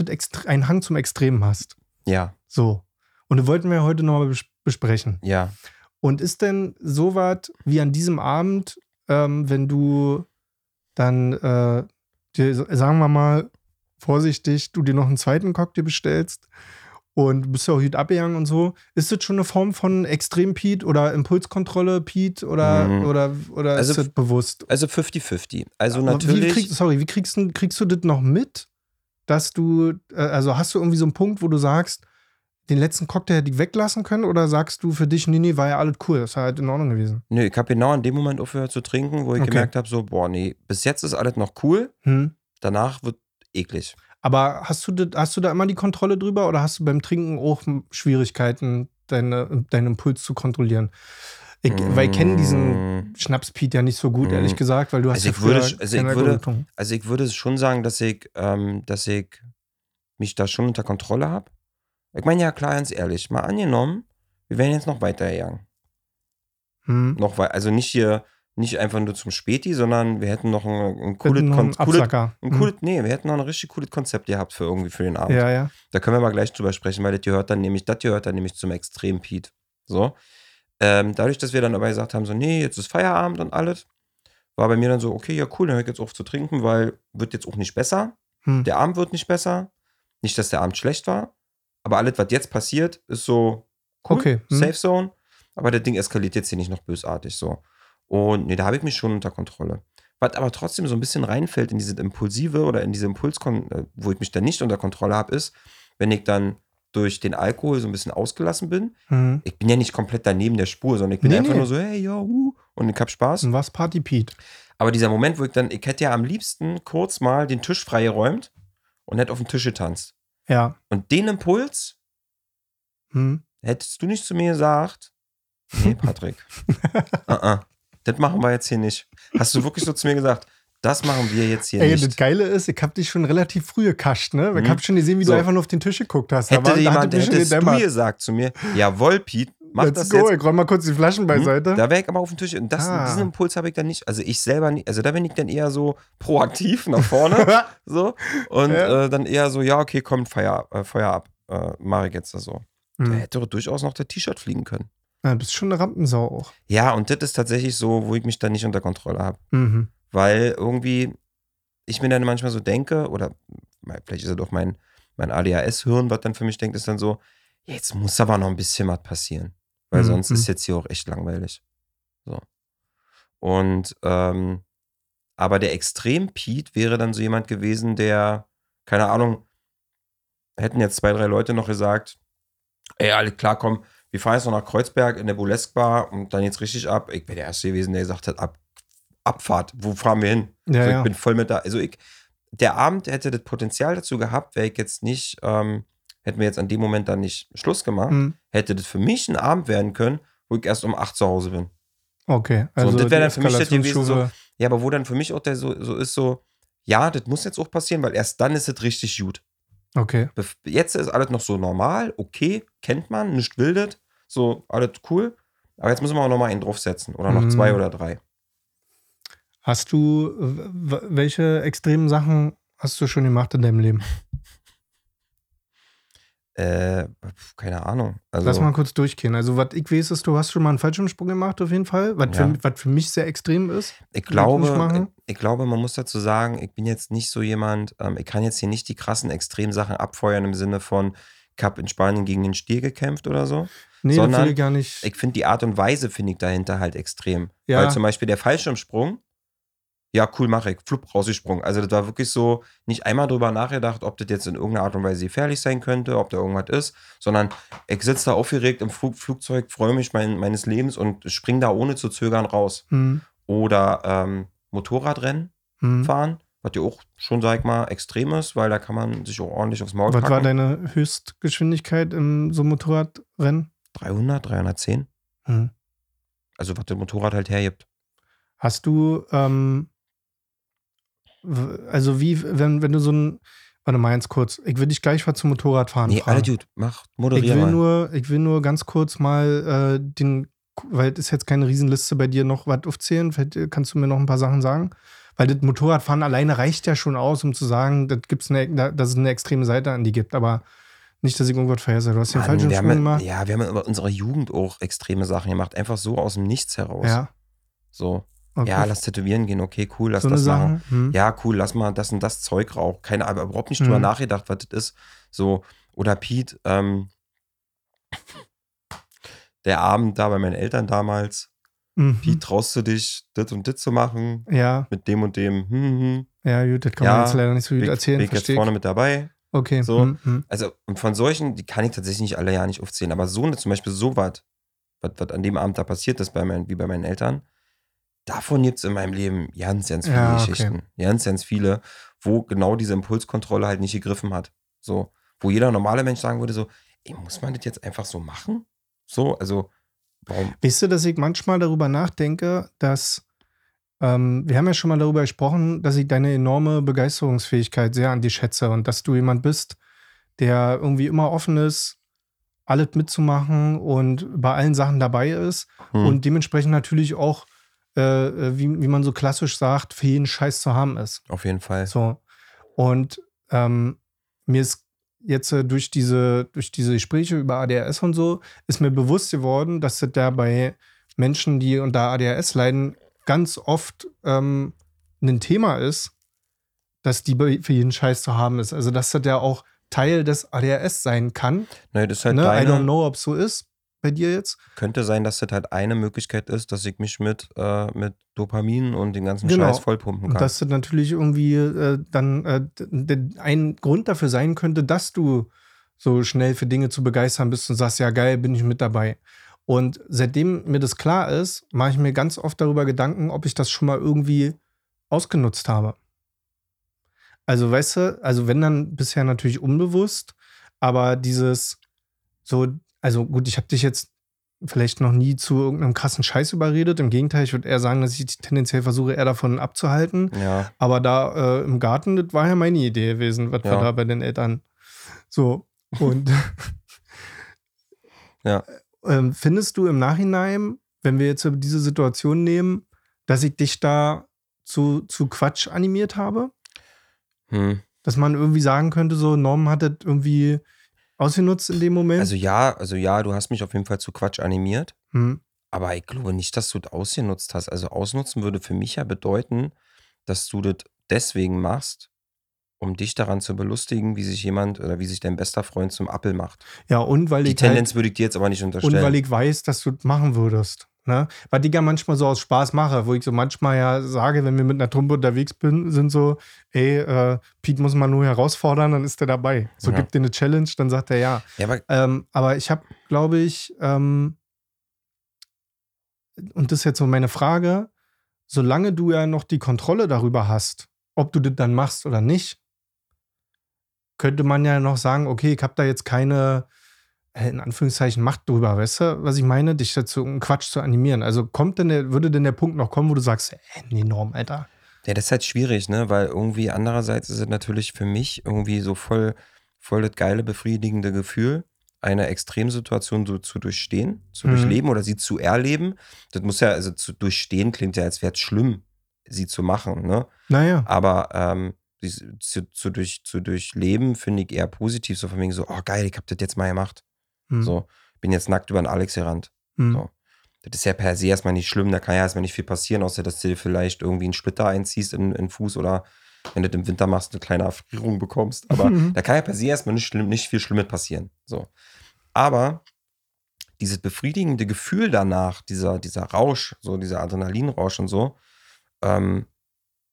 einen Hang zum Extremen hast. ja, So. Und das wollten wir heute nochmal bes besprechen. ja. Und ist denn sowas wie an diesem Abend, ähm, wenn du dann, äh, dir, sagen wir mal, vorsichtig, du dir noch einen zweiten Cocktail bestellst und bist ja auch gut abgegangen und so, ist das schon eine Form von Extrem-Pete oder Impulskontrolle, Pete oder, Mhm. oder, oder Also ist das bewusst? Also 50-50. Also Aber natürlich. Wie krieg, sorry, wie kriegst, du- kriegst du das noch mit, dass du, äh, also hast du irgendwie so einen Punkt, wo du sagst, den letzten Cocktail hätte ich weglassen können? Oder sagst du für dich, nee, nee, war ja alles cool, das war halt in Ordnung gewesen? Nö, ich habe genau an dem Moment aufgehört zu trinken, wo ich Okay. gemerkt habe, so, boah, nee, bis jetzt ist alles noch cool, Hm. danach wird eklig. Aber hast du, das, hast du da immer die Kontrolle drüber oder hast du beim Trinken auch Schwierigkeiten, deine, deinen Impuls zu kontrollieren? Ich, Weil ich kenne diesen Mm, Schnaps-Piet ja nicht so gut, Mm. ehrlich gesagt, weil du hast Also ja ich würde- also ich würde-. Also ich würde schon sagen, dass ich, ähm, dass ich mich da schon unter Kontrolle habe. Ich meine ja klar, ganz ehrlich, mal angenommen, wir wären jetzt noch weitergegangen. Hm. Noch wei- also nicht hier, nicht einfach nur zum Späti, sondern wir hätten noch ein, ein cooles, Noch ein cooles, Hm. nee, wir hätten noch ein richtig cooles Konzept gehabt für irgendwie für den Abend. Ja, ja. Da können wir mal gleich drüber sprechen, weil das gehört dann nämlich, das gehört dann nämlich zum Extrem Pete. So. Ähm, dadurch, dass wir dann aber gesagt haben, so, nee, jetzt ist Feierabend und alles, war bei mir dann so, okay, ja, cool, dann hör ich jetzt auf zu trinken, weil wird jetzt auch nicht besser. Hm. Der Abend wird nicht besser. Nicht, dass der Abend schlecht war, aber alles, was jetzt passiert, ist so cool, Okay, hm. Safe Zone. Aber das Ding eskaliert jetzt hier nicht noch bösartig so. Und nee, da habe ich mich schon unter Kontrolle. Was aber trotzdem so ein bisschen reinfällt in diese Impulsive oder in diese Impuls, äh, wo ich mich dann nicht unter Kontrolle habe, ist, wenn ich dann durch den Alkohol so ein bisschen ausgelassen bin. Hm. Ich bin ja nicht komplett daneben der Spur, sondern ich bin Nee, einfach nee. nur so, hey, ja, uh, und ich hab Spaß. Und was Party Pete? Aber dieser Moment, wo ich dann, ich hätte ja am liebsten kurz mal den Tisch freigeräumt und hätte auf den Tisch getanzt. Ja. Und den Impuls Hm. hättest du nicht zu mir gesagt, nee, Patrick, uh -uh, das machen wir jetzt hier nicht. Hast du wirklich so zu mir gesagt, das machen wir jetzt hier Ey, nicht. das Geile ist, ich hab dich schon relativ früh gekascht, ne? Ich Mhm. hab schon gesehen, wie So. du einfach nur auf den Tisch geguckt hast. Da Hätte war- da jemand, hatte mir schon hättest du gesagt zu mir, jawohl, Pete, mach Let's das go, jetzt. ich räum mal kurz die Flaschen Hm? beiseite. Da wäre ich aber auf dem Tisch. Und das, Ah. diesen Impuls habe ich dann nicht. Also ich selber nicht. Also da bin ich dann eher so proaktiv nach vorne. so. Und Ja. äh, dann eher so, ja, okay, komm, Feuer, äh, Feuer ab. Äh, Mache ich jetzt das so. Da Hm. hätte durchaus noch der T-Shirt fliegen können. Ja, bist schon eine Rampensau auch. Ja, und das ist tatsächlich so, wo ich mich dann nicht unter Kontrolle habe. Mhm. Weil irgendwie ich mir dann manchmal so denke, oder vielleicht ist es doch mein, mein ADHS-Hirn, was dann für mich denkt, ist dann so, jetzt muss aber noch ein bisschen was passieren. Weil Mhm. sonst ist jetzt hier auch echt langweilig. So. Und, ähm, aber der Extrem-Pete wäre dann so jemand gewesen, der, keine Ahnung, hätten jetzt zwei, drei Leute noch gesagt, ey, alle klar, komm, wir fahren jetzt noch nach Kreuzberg in der Burlesque Bar und dann jetzt richtig ab. Ich wäre der Erste gewesen, der gesagt hat, ab, Abfahrt, wo fahren wir hin? Ja, so, ich ja. bin voll mit da. Also ich, der Abend hätte das Potenzial dazu gehabt, wäre ich jetzt nicht, ähm, hätten wir jetzt an dem Moment dann nicht Schluss gemacht, Hm. hätte das für mich ein Abend werden können, wo ich erst um 8 zu Hause bin. Okay, So, also und das wäre dann für mich das gewesen, so, ja, aber wo dann für mich auch der so, so ist, so, ja, das muss jetzt auch passieren, weil erst dann ist es richtig gut. Okay, Jetzt ist alles noch so normal, okay, kennt man, nicht wildet, so alles cool. Aber jetzt müssen wir auch noch mal einen draufsetzen oder noch Mhm. zwei oder drei. hast du, welche extremen Sachen hast du schon gemacht in deinem Leben? Äh, keine Ahnung. Also, Lass mal kurz durchgehen. Also, was ich weiß, ist, du hast schon mal einen Fallschirmsprung gemacht, auf jeden Fall. Was, Ja. für, was für mich sehr extrem ist. ich glaube, ich, ich glaube, man muss dazu sagen, ich bin jetzt nicht so jemand, ähm, ich kann jetzt hier nicht die krassen Extremsachen abfeuern im Sinne von, ich habe in Spanien gegen den Stier gekämpft oder so. Nee, Sondern ich gar nicht. Ich finde die Art und Weise, finde ich dahinter halt extrem. Ja. Weil zum Beispiel der Fallschirmsprung, ja, cool, mache ich. Flupp rausgesprungen. Also, das war wirklich so, nicht einmal drüber nachgedacht, ob das jetzt in irgendeiner Art und Weise gefährlich sein könnte, ob da irgendwas ist, sondern ich sitze da aufgeregt im Flug, Flugzeug, freue mich mein, meines Lebens und spring da ohne zu zögern raus. Hm, Oder ähm, Motorradrennen hm. fahren, was ja auch schon, sag ich mal, extrem ist, weil da kann man sich auch ordentlich aufs Maul Was war deine Höchstgeschwindigkeit im so Motorradrennen? 300, 310? Hm. Also, was das Motorrad halt hergibt. Hast du, ähm, also wie, wenn, wenn du so ein, warte mal ganz kurz, ich will dich gleich mal zum Motorradfahren Nee, fragen. Dude, mach, ich moderier will mal. nur, ich will nur ganz kurz mal äh, den, weil es ist jetzt keine Riesenliste bei dir noch was aufzählen. Vielleicht äh, kannst du mir noch ein paar Sachen sagen. Weil das Motorradfahren alleine reicht ja schon aus, um zu sagen, das gibt's eine, da- dass es eine extreme Seite an die gibt. Aber nicht, dass ich irgendwas vergesse. Du hast den falschen Sprung gemacht. ja, wir haben in unserer Jugend auch extreme Sachen gemacht. Einfach so aus dem Nichts heraus. Ja. So, okay. ja, lass tätowieren gehen, okay, cool, lass so das machen. Hm. Ja, cool, lass mal das und das Zeug rauchen. Keine Ahnung, überhaupt nicht drüber Mhm. nachgedacht, was das ist. So, oder Pete, ähm, der Abend da bei meinen Eltern damals. Mhm. Pete, traust du dich, das und das zu machen? Ja, Mit dem und dem, hm, hm, ja, gut, das kann man Ja, jetzt leider nicht so gut bin, erzählen. bin ich jetzt vorne mit dabei. Okay. So. hm, hm. Also und von solchen, die kann ich tatsächlich nicht alle ja nicht aufzählen, aber so eine, zum Beispiel so was, was, an dem Abend da passiert ist, bei meinen, wie bei meinen Eltern, davon gibt es in meinem Leben ganz, ganz viele Ja, okay. Geschichten. Ganz, ganz viele, wo genau diese Impulskontrolle halt nicht gegriffen hat. So, wo jeder normale Mensch sagen würde: so, ey, muss man das jetzt einfach so machen? So, also, warum? Weißt du, dass ich manchmal darüber nachdenke, dass ähm, wir haben ja schon mal darüber gesprochen, dass ich deine enorme Begeisterungsfähigkeit sehr an dir schätze und dass du jemand bist, der irgendwie immer offen ist, alles mitzumachen und bei allen Sachen dabei ist Hm. und dementsprechend natürlich auch, äh, äh, wie, wie man so klassisch sagt, für jeden Scheiß zu haben ist. Auf jeden Fall. So. Und ähm, mir ist jetzt äh, durch diese, durch diese Gespräche über ADHS und so, ist mir bewusst geworden, dass das da bei Menschen, die unter ADHS leiden, ganz oft ähm, ein Thema ist, dass die für jeden Scheiß zu haben ist. Also, dass das ja auch Teil des ADHS sein kann. Naja, das ist halt Ne? I deine, don't know, ob es so ist bei dir jetzt. könnte sein, dass das halt eine Möglichkeit ist, dass ich mich mit, äh, mit Dopamin und den ganzen Genau. Scheiß vollpumpen kann. dass das natürlich irgendwie äh, dann äh, ein Grund dafür sein könnte, dass du so schnell für Dinge zu begeistern bist und sagst, ja geil, bin ich mit dabei. Und seitdem mir das klar ist, mache ich mir ganz oft darüber Gedanken, ob ich das schon mal irgendwie ausgenutzt habe. Also weißt du, also wenn dann bisher natürlich unbewusst, aber dieses so, also gut, ich habe dich jetzt vielleicht noch nie zu irgendeinem krassen Scheiß überredet. Im Gegenteil, ich würde eher sagen, dass ich tendenziell versuche, eher davon abzuhalten. ja, Aber da äh, im Garten, das war ja meine Idee gewesen, was wir Ja. da bei den Eltern so. Und Ja. ähm, findest du im Nachhinein, wenn wir jetzt diese Situation nehmen, dass ich dich da zu, zu Quatsch animiert habe? hm. Dass man irgendwie sagen könnte, so Norm hat das irgendwie ausgenutzt in dem Moment? Also ja, also ja, du hast mich auf jeden Fall zu Quatsch animiert. hm. Aber ich glaube nicht, dass du das ausgenutzt hast. Also ausnutzen würde für mich ja bedeuten, dass du das deswegen machst, um dich daran zu belustigen, wie sich jemand oder wie sich dein bester Freund zum Appel macht. Ja, und weil Die ich Tendenz halt, würde ich dir jetzt aber nicht und unterstellen. weil ich weiß, dass du das machen würdest. Ne? Was ich ja manchmal so aus Spaß mache, wo ich so manchmal ja sage, wenn wir mit einer Truppe unterwegs bin, sind so, ey, äh, Pete muss man nur herausfordern, dann ist er dabei. So Ja. gibt dir eine Challenge, dann sagt er ja. ja, aber Ähm, aber ich habe, glaube ich, ähm, und das ist jetzt so meine Frage, solange du ja noch die Kontrolle darüber hast, ob du das dann machst oder nicht, könnte man ja noch sagen, okay, ich habe da jetzt keine, in Anführungszeichen, Macht drüber, weißt du, was ich meine, dich dazu um Quatsch zu animieren. Also kommt denn der, würde denn der Punkt noch kommen, wo du sagst, ey, nee, Norm, Alter. Ja, das ist halt schwierig, ne? Weil irgendwie andererseits ist es natürlich für mich irgendwie so voll, voll das geile, befriedigende Gefühl, eine Extremsituation so zu durchstehen, zu Mhm. durchleben oder sie zu erleben. Das muss ja, also zu durchstehen klingt ja, als wäre es schlimm, sie zu machen, ne? Naja. Aber ähm, zu, zu, durch, zu durchleben finde ich eher positiv, so von wegen so, oh geil, ich hab das jetzt mal gemacht. Hm, So, bin jetzt nackt über den Alex gerannt. hm. so. Das ist ja per se erstmal nicht schlimm, da kann ja erstmal nicht viel passieren, außer dass du dir vielleicht irgendwie einen Splitter einziehst in, in den Fuß oder wenn du das im Winter machst, eine kleine Erfrierung bekommst. Aber Mhm. da kann ja per se erstmal nicht, schlimm, nicht viel Schlimmes passieren. So. Aber dieses befriedigende Gefühl danach, dieser, dieser Rausch, so dieser Adrenalinrausch und so, ähm,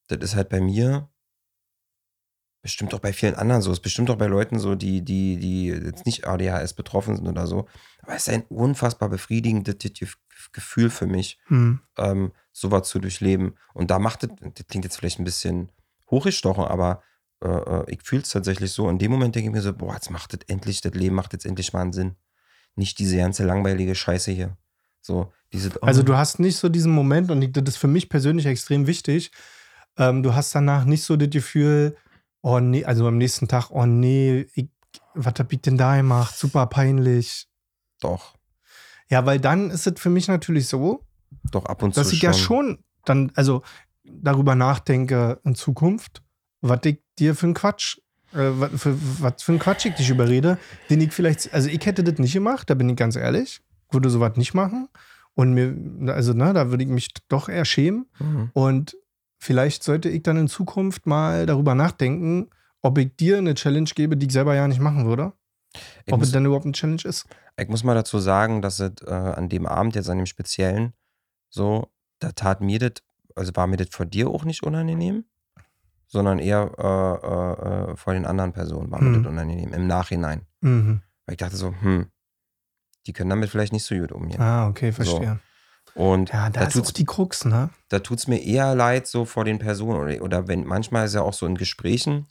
das ist halt bei mir bestimmt auch bei vielen anderen so. Ist bestimmt auch bei Leuten so, die, die, die jetzt nicht ADHS betroffen sind oder so. Aber es ist ein unfassbar befriedigendes Ge- Gefühl für mich, Hm. ähm, sowas zu durchleben. Und da macht es, das klingt jetzt vielleicht ein bisschen hochgestochen, aber äh, äh, ich fühle es tatsächlich so. In dem Moment denke ich mir so, boah, jetzt macht das endlich, das Leben macht jetzt endlich mal einen Sinn. Nicht diese ganze langweilige Scheiße hier. So, diese, oh, Also du hast nicht so diesen Moment, und das ist für mich persönlich extrem wichtig, ähm, du hast danach nicht so das Gefühl, oh nee, also am nächsten Tag, oh nee, ich, was hab ich denn da gemacht? Super peinlich. doch, Ja, weil dann ist es für mich natürlich so, doch ab und dass zu ich ja schon dann, also darüber nachdenke in Zukunft, was ich dir für einen Quatsch, äh, was für, was für einen Quatsch ich dich überrede, den ich vielleicht, also ich hätte das nicht gemacht, da bin ich ganz ehrlich, würde sowas nicht machen. Und mir, also, ne, da würde ich mich doch eher schämen. Mhm. Und vielleicht sollte ich dann in Zukunft mal darüber nachdenken, ob ich dir eine Challenge gebe, die ich selber ja nicht machen würde. Ich ob muss, es dann überhaupt eine Challenge ist. ich muss mal dazu sagen, dass es äh, an dem Abend, jetzt an dem Speziellen, so, da tat mir das, also war mir das vor dir auch nicht unangenehm. sondern eher äh, äh, vor den anderen Personen war mir Mhm. das unangenehm, im Nachhinein. Mhm. Weil ich dachte so, hm, die können damit vielleicht nicht so gut umgehen. Ah, okay, verstehe. Und Ja, da da ist auch tut's, die Krux, ne? da tut's mir eher leid, so vor den Personen. Oder, oder wenn, manchmal ist ja auch so in Gesprächen,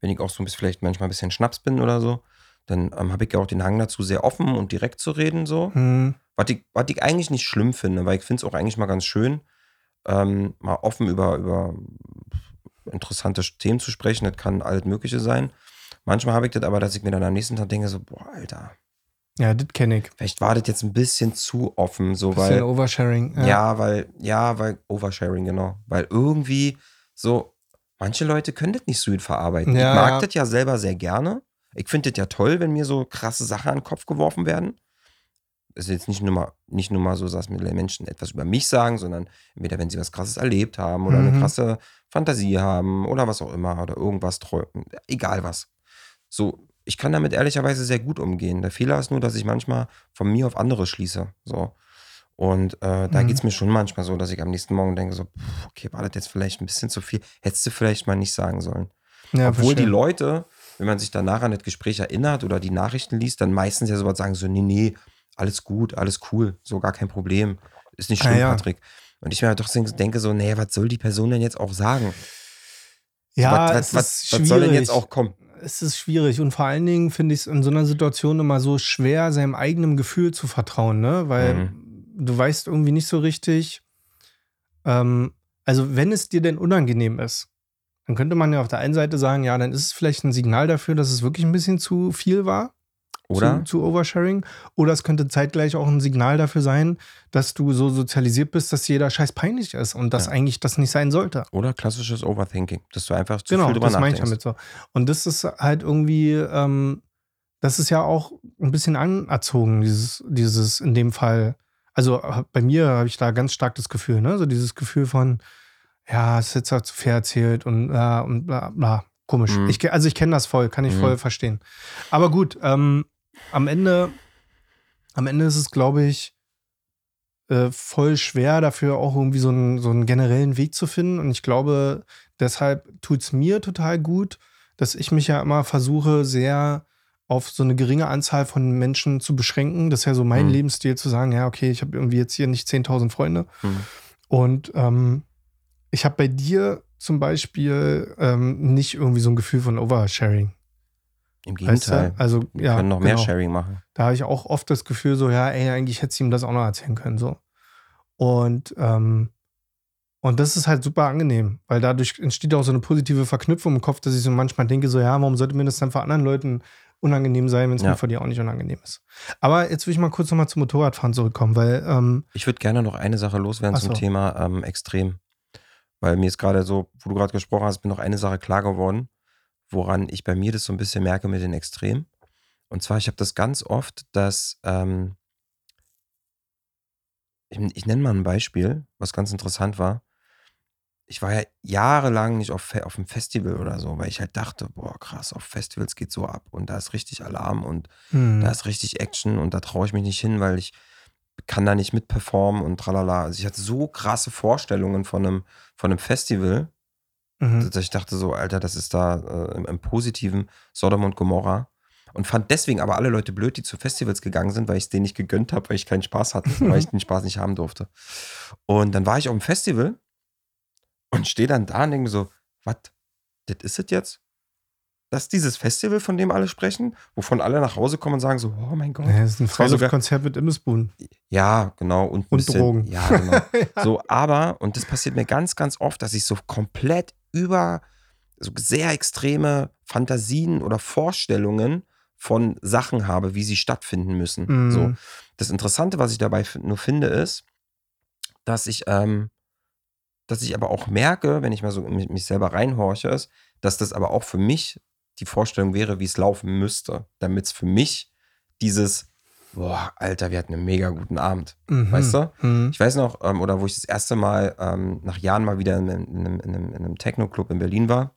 wenn ich auch so ein bisschen, vielleicht manchmal ein bisschen Schnaps bin oder so, dann ähm, habe ich ja auch den Hang dazu, sehr offen und direkt zu reden, so. Hm. Was ich, was ich eigentlich nicht schlimm finde, weil ich finde es auch eigentlich mal ganz schön, ähm, mal offen über, über interessante Themen zu sprechen. Das kann alles Mögliche sein. Manchmal habe ich das aber, dass ich mir dann am nächsten Tag denke, so, boah, Alter, Ja, das kenne ich. vielleicht war das jetzt ein bisschen zu offen, so, Bisschen weil, Oversharing. ja. weil, ja, weil, Oversharing, genau. Weil irgendwie so, manche Leute können das nicht so gut verarbeiten. Ja, ich mag ja. das ja selber sehr gerne. Ich finde das ja toll, wenn mir so krasse Sachen an den Kopf geworfen werden. Das ist jetzt nicht nur mal, nicht nur mal so, dass mir Menschen etwas über mich sagen, sondern entweder wenn sie was krasses erlebt haben oder eine Mhm. krasse Fantasie haben oder was auch immer oder irgendwas träumen. Egal was. So, ich kann damit ehrlicherweise sehr gut umgehen. Der Fehler ist nur, dass ich manchmal von mir auf andere schließe. So. Und äh, da Mhm. geht es mir schon manchmal so, dass ich am nächsten Morgen denke: so, pff, okay, war das jetzt vielleicht ein bisschen zu viel? Hättest du vielleicht mal nicht sagen sollen. ja, Obwohl die verstehe. Leute, wenn man sich danach an das Gespräch erinnert oder die Nachrichten liest, dann meistens ja sowas sagen: so, nee, nee, alles gut, alles cool, so gar kein Problem. Ist nicht Ah, schlimm, ja. Patrick. Und ich mir halt doch denke so, nee, was soll die Person denn jetzt auch sagen? Ja, was, was, was, was soll denn jetzt auch kommen? Es ist schwierig und vor allen Dingen finde ich es in so einer Situation immer so schwer, seinem eigenen Gefühl zu vertrauen, ne? Weil Mhm. du weißt irgendwie nicht so richtig. Ähm, also, wenn es dir denn unangenehm ist, dann könnte man ja auf der einen Seite sagen, ja, dann ist es vielleicht ein Signal dafür, dass es wirklich ein bisschen zu viel war. Oder? Zu, zu Oversharing. Oder es könnte zeitgleich auch ein Signal dafür sein, dass du so sozialisiert bist, dass jeder Scheiß peinlich ist und dass Ja. eigentlich das nicht sein sollte. Oder klassisches Overthinking, dass du einfach zu Genau, viel drüber das meine ich damit so. Und das ist halt irgendwie, ähm, das ist ja auch ein bisschen anerzogen, dieses, dieses in dem Fall. Also äh, bei mir habe ich da ganz stark das Gefühl, ne? So dieses Gefühl von, ja, es ist jetzt halt zu fair erzählt und, äh, und bla bla. Komisch. Mhm. Ich, also ich kenne das voll, kann ich Mhm. voll verstehen. Aber gut, ähm, am Ende, am Ende ist es, glaube ich, äh, voll schwer, dafür auch irgendwie so einen, so einen generellen Weg zu finden. Und ich glaube, deshalb tut es mir total gut, dass ich mich ja immer versuche, sehr auf so eine geringe Anzahl von Menschen zu beschränken. Das ist ja so mein Mhm. Lebensstil, zu sagen, ja, okay, ich habe irgendwie jetzt hier nicht 10.000 Freunde. Mhm. Und ähm, ich habe bei dir zum Beispiel ähm, nicht irgendwie so ein Gefühl von Oversharing. Im Weißt Gegenteil. du? Also, Wir ja, können noch mehr genau. Sharing machen. Da habe ich auch oft das Gefühl, so, ja, ey, eigentlich hätte sie ihm das auch noch erzählen können. So. Und, ähm, und das ist halt super angenehm, weil dadurch entsteht auch so eine positive Verknüpfung im Kopf, dass ich so manchmal denke, so, ja, warum sollte mir das dann vor anderen Leuten unangenehm sein, wenn es Ja. mir vor dir auch nicht unangenehm ist. Aber jetzt will ich mal kurz nochmal zum Motorradfahren zurückkommen, weil, ähm, Ich würde gerne noch eine Sache loswerden Ach zum so. Thema ähm, Extrem. Weil mir ist gerade so, wo du gerade gesprochen hast, mir noch eine Sache klar geworden, woran ich bei mir das so ein bisschen merke mit den Extremen. Und zwar, ich habe das ganz oft, dass, ähm, ich, ich nenne mal ein Beispiel, was ganz interessant war. Ich war ja jahrelang nicht auf, auf einem Festival oder so, weil ich halt dachte, boah, krass, auf Festivals geht so ab und da ist richtig Alarm und hm, da ist richtig Action und da traue ich mich nicht hin, weil ich kann da nicht mitperformen und tralala. Also ich hatte so krasse Vorstellungen von einem, von einem Festival, mhm. ich dachte so, Alter, das ist da äh, im, im positiven Sodom und Gomorra. Und fand deswegen aber alle Leute blöd, die zu Festivals gegangen sind, weil ich es denen nicht gegönnt habe, weil ich keinen Spaß hatte, weil ich den Spaß nicht haben durfte. Und dann war ich auf dem Festival und stehe dann da und denke mir so, was, das ist es jetzt? Das ist dieses Festival, von dem alle sprechen, wovon alle nach Hause kommen und sagen so, oh mein Gott. Ja, das ist ein Freiluftkonzert mit Imbissbuden. Ja, genau. Und, ein Und bisschen, Drogen. Ja, genau. So, aber, und das passiert mir ganz, ganz oft, dass ich so komplett über so sehr extreme Fantasien oder Vorstellungen von Sachen habe, wie sie stattfinden müssen. Mhm. So. Das Interessante, was ich dabei nur finde, ist, dass ich, ähm, dass ich aber auch merke, wenn ich mal so mich, mich selber reinhorche, ist, dass das aber auch für mich die Vorstellung wäre, wie es laufen müsste, damit es für mich dieses, boah, Alter, wir hatten einen mega guten Abend. Mhm. Weißt du? Mhm. Ich weiß noch, ähm, oder wo ich das erste Mal ähm, nach Jahren mal wieder in, einem- in einem, in einem, in einem Techno-Club in Berlin war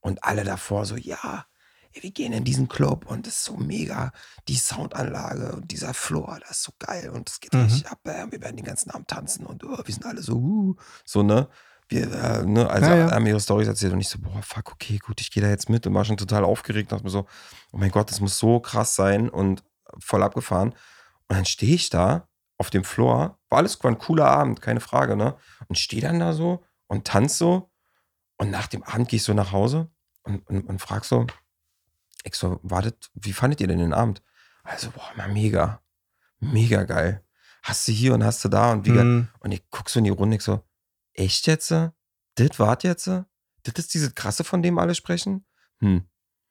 und alle davor so, ja, ey, wir gehen in diesen Club und das ist so mega, die Soundanlage und dieser Floor, das ist so geil und es geht Mhm. richtig ab, äh, wir werden den ganzen Abend tanzen und oh, wir sind alle so, uh, so, ne? wir, äh, ne, also Ja, ja. haben ihre Stories erzählt und ich so, boah, fuck, okay, gut, ich gehe da jetzt mit und war schon total aufgeregt, dachte mir so, oh mein Gott, das muss so krass sein und voll abgefahren. Und dann stehe ich da auf dem Floor, war alles war ein cooler Abend, keine Frage, ne? Und stehe dann da so und tanze so und nach dem Abend gehe ich so nach Hause und, und, und frag so, ich so, wartet, wie fandet ihr denn den Abend? Also, boah, mal mega, mega geil. Hast du hier und hast du da und wie geil. Hm. Und ich guck so in die Runde, ich so, echt jetzt? Das wart jetzt? Das ist diese krasse, von dem alle sprechen? Hm.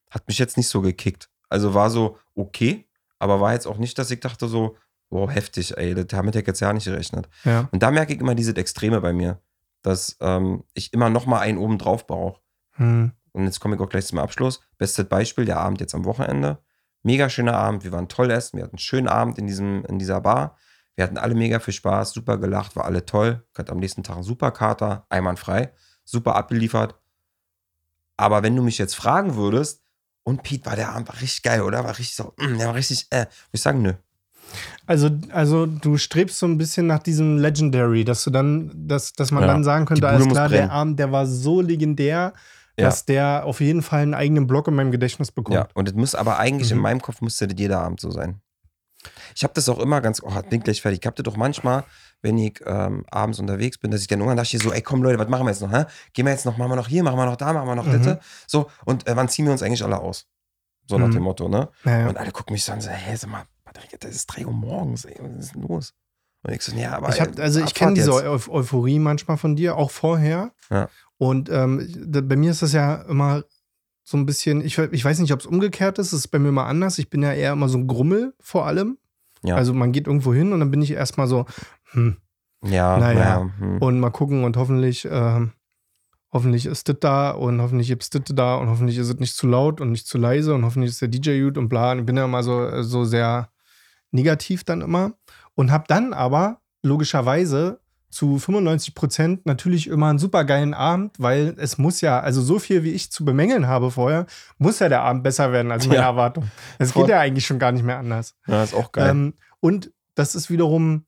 Hat mich jetzt nicht so gekickt. Also war so okay, aber war jetzt auch nicht, dass ich dachte so, wow, heftig, ey, damit hätte ich jetzt ja nicht gerechnet. Ja. Und da merke ich immer dieses Extreme bei mir, dass ähm, ich immer noch mal einen oben drauf brauche. Hm. Und jetzt komme ich auch gleich zum Abschluss. Bestes Beispiel, der Abend jetzt am Wochenende. Mega schöner Abend, wir waren toll essen, wir hatten einen schönen Abend in, diesem, in dieser Bar. Wir hatten alle mega viel Spaß, super gelacht, war alle toll. Ich hatte am nächsten Tag einen super Kater, einwandfrei, super abgeliefert. Aber wenn du mich jetzt fragen würdest, und Pete, war der Abend war richtig geil, oder? War richtig so, mm, der war richtig, äh, würde ich sagen, nö. Also, also du strebst so ein bisschen nach diesem Legendary, dass du dann, dass, dass man Ja, dann sagen könnte, alles muss klar, brennen. der Abend, der war so legendär, Ja. dass der auf jeden Fall einen eigenen Block in meinem Gedächtnis bekommt. Ja, und es muss aber eigentlich in Mhm. meinem Kopf müsste das jeder Abend so sein. Ich habe das auch immer ganz, oh, bin gleich fertig. Ich habe das doch manchmal, wenn ich ähm, abends unterwegs bin, dass ich dann irgendwann dachte, so, ey, komm Leute, was machen wir jetzt noch? Hä? Gehen wir jetzt noch, machen wir noch hier, machen wir noch da, machen wir noch Mhm. So, und äh, wann ziehen wir uns eigentlich alle aus? So nach Mhm. dem Motto, ne? Ja, ja. Und alle gucken mich so an, so, hä, sag mal, Patrick, das ist 3 Uhr morgens, ey, was ist denn los? Und ich so, ja, aber. Ich hab, äh, also ich kenne diese. Eu Euphorie manchmal von dir, auch vorher. Ja. Und ähm, da- bei mir ist das ja immer so ein bisschen, ich, ich weiß nicht, ob es umgekehrt ist, es ist bei mir mal anders. Ich bin ja eher immer so ein Grummel vor allem. Ja. Also man geht irgendwo hin und dann bin ich erstmal so, hm, Ja, Naja. naja. Hm. und mal gucken und hoffentlich, ähm, hoffentlich ist das da und hoffentlich gibt es das da und hoffentlich ist es nicht zu laut und nicht zu leise und hoffentlich ist der DJ gut und bla. Und ich bin ja immer so, so sehr negativ dann immer und habe dann aber logischerweise zu 95 Prozent natürlich immer einen super geilen Abend, weil es muss ja, also so viel wie ich zu bemängeln habe vorher, muss ja der Abend besser werden als meine Ja. Erwartung. Es geht ja eigentlich schon gar nicht mehr anders. ja, ist auch geil. Ähm, und das ist wiederum,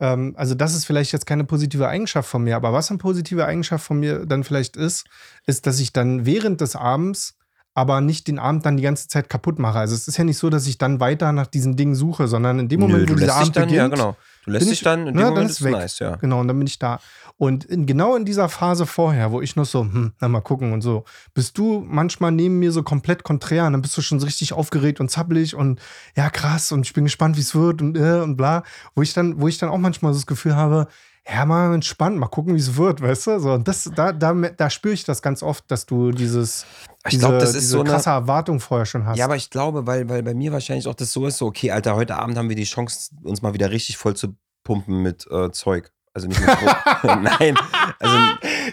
ähm, also das ist vielleicht jetzt keine positive Eigenschaft von mir, aber was eine positive Eigenschaft von mir dann vielleicht ist, ist, dass ich dann während des Abends aber nicht den Abend dann die ganze Zeit kaputt mache. Also es ist ja nicht so, dass ich dann weiter nach diesen Dingen suche, sondern in dem Moment, Nö, wo du dieser Abend dann, beginnt, ja, genau. Du lässt dich ich- dann, in dem ne, dann Moment ist ist weg. nice, ja. Genau, und dann bin ich da. Und in, genau in dieser Phase vorher, wo ich noch so, hm, na mal gucken und so, bist du manchmal neben mir so komplett konträr und dann bist du schon so richtig aufgeregt und zappelig und ja, krass und ich bin gespannt, wie es wird und äh, und bla. Wo ich dann, wo ich dann auch manchmal so das Gefühl habe, ja, mal entspannt, mal gucken, wie es wird, weißt du? So, und das, da, da, da spüre ich das ganz oft, dass du dieses, Ich diese, glaube, das ist diese so eine. krasse Erwartung vorher schon hast. Ja, aber ich glaube, weil, weil bei mir wahrscheinlich auch das so ist, so, okay, Alter, heute Abend haben wir die Chance, uns mal wieder richtig voll zu pumpen mit äh, Zeug. Also nicht mit. Nein. Also,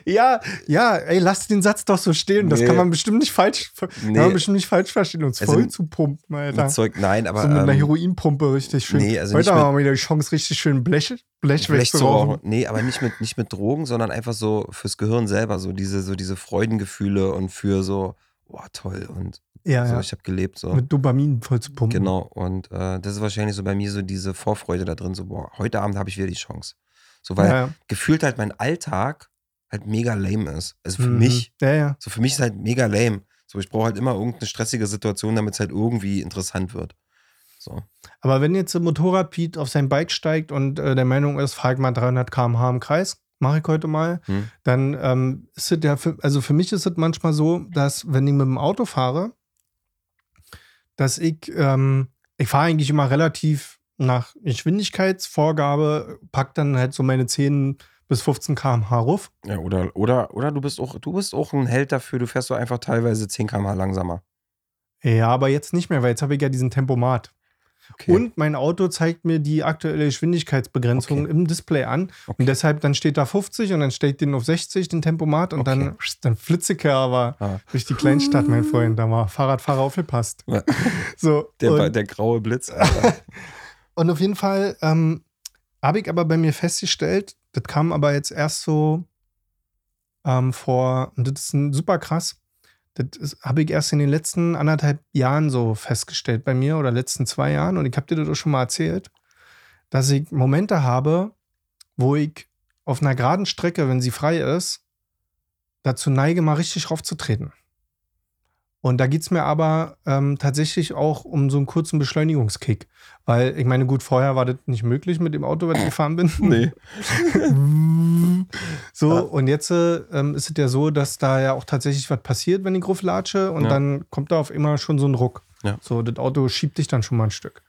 Ja, ja, ey, lass den Satz doch so stehen. Das Nee. kann man bestimmt nicht falsch, kann Nee. man bestimmt nicht falsch verstehen, uns Also voll zu pumpen, Alter. mit Zeug, nein, aber. so mit einer ähm, Heroinpumpe richtig schön. nee, also Heute haben wir wieder die Chance, richtig schön Blech, Blech Vielleicht so, wegzurauchen. nee, aber nicht mit, nicht mit Drogen, sondern einfach so fürs Gehirn selber, so diese, so diese Freudengefühle und für so, boah, toll und Ja, so, ja. ich habe gelebt, so. Mit Dopamin voll zu pumpen. Genau, und äh, das ist wahrscheinlich so bei mir so diese Vorfreude da drin, so, boah, heute Abend habe ich wieder die Chance. So, weil Ja, ja. gefühlt halt mein Alltag halt mega lame ist. Also für Mhm. mich, Ja, ja. so für mich ist halt mega lame. So, ich brauche halt immer irgendeine stressige Situation, damit es halt irgendwie interessant wird. So. Aber wenn jetzt ein Motorrad Pete auf sein Bike steigt und äh, der Meinung ist, fahr ich mal 300 km/h im Kreis, mache ich heute mal, Hm. dann ähm, ist es ja, für, also für mich ist es manchmal so, dass wenn ich mit dem Auto fahre, dass ich, ähm, ich fahre eigentlich immer relativ nach Geschwindigkeitsvorgabe, pack dann halt so meine 10 bis 15 km/h ruf. Ja, oder, oder, oder du bist auch, du bist auch ein Held dafür, du fährst so einfach teilweise 10 km/h langsamer. Ja, aber jetzt nicht mehr, weil jetzt habe ich ja diesen Tempomat. Okay. Und mein Auto zeigt mir die aktuelle Geschwindigkeitsbegrenzung Okay. im Display an. Okay. Und deshalb, dann steht da 50 und dann steht den auf 60, den Tempomat. Und dann, dann flitze ich ja aber Ah. durch die Kleinstadt, mein Freund. Da war Fahrradfahrer aufgepasst. Ja. So, Der, und, der graue Blitz, und auf jeden Fall ähm, habe ich aber bei mir festgestellt, das kam aber jetzt erst so ähm, vor, und das ist ein, super krass, das habe ich erst in den letzten anderthalb Jahren so festgestellt bei mir oder letzten zwei Jahren und ich habe dir das auch schon mal erzählt, dass ich Momente habe, wo ich auf einer geraden Strecke, wenn sie frei ist, dazu neige, mal richtig raufzutreten. Und da geht es mir aber ähm, tatsächlich auch um so einen kurzen Beschleunigungskick. Weil ich meine, gut, vorher war das nicht möglich mit dem Auto, wenn ich gefahren bin. Nee. so, Ja. und jetzt äh, ähm, ist es ja so, dass da ja auch tatsächlich was passiert, wenn ich drauf latsche. Und Ja. dann kommt da auf immer schon so ein Ruck. Ja. So, das Auto schiebt dich dann schon mal ein Stück.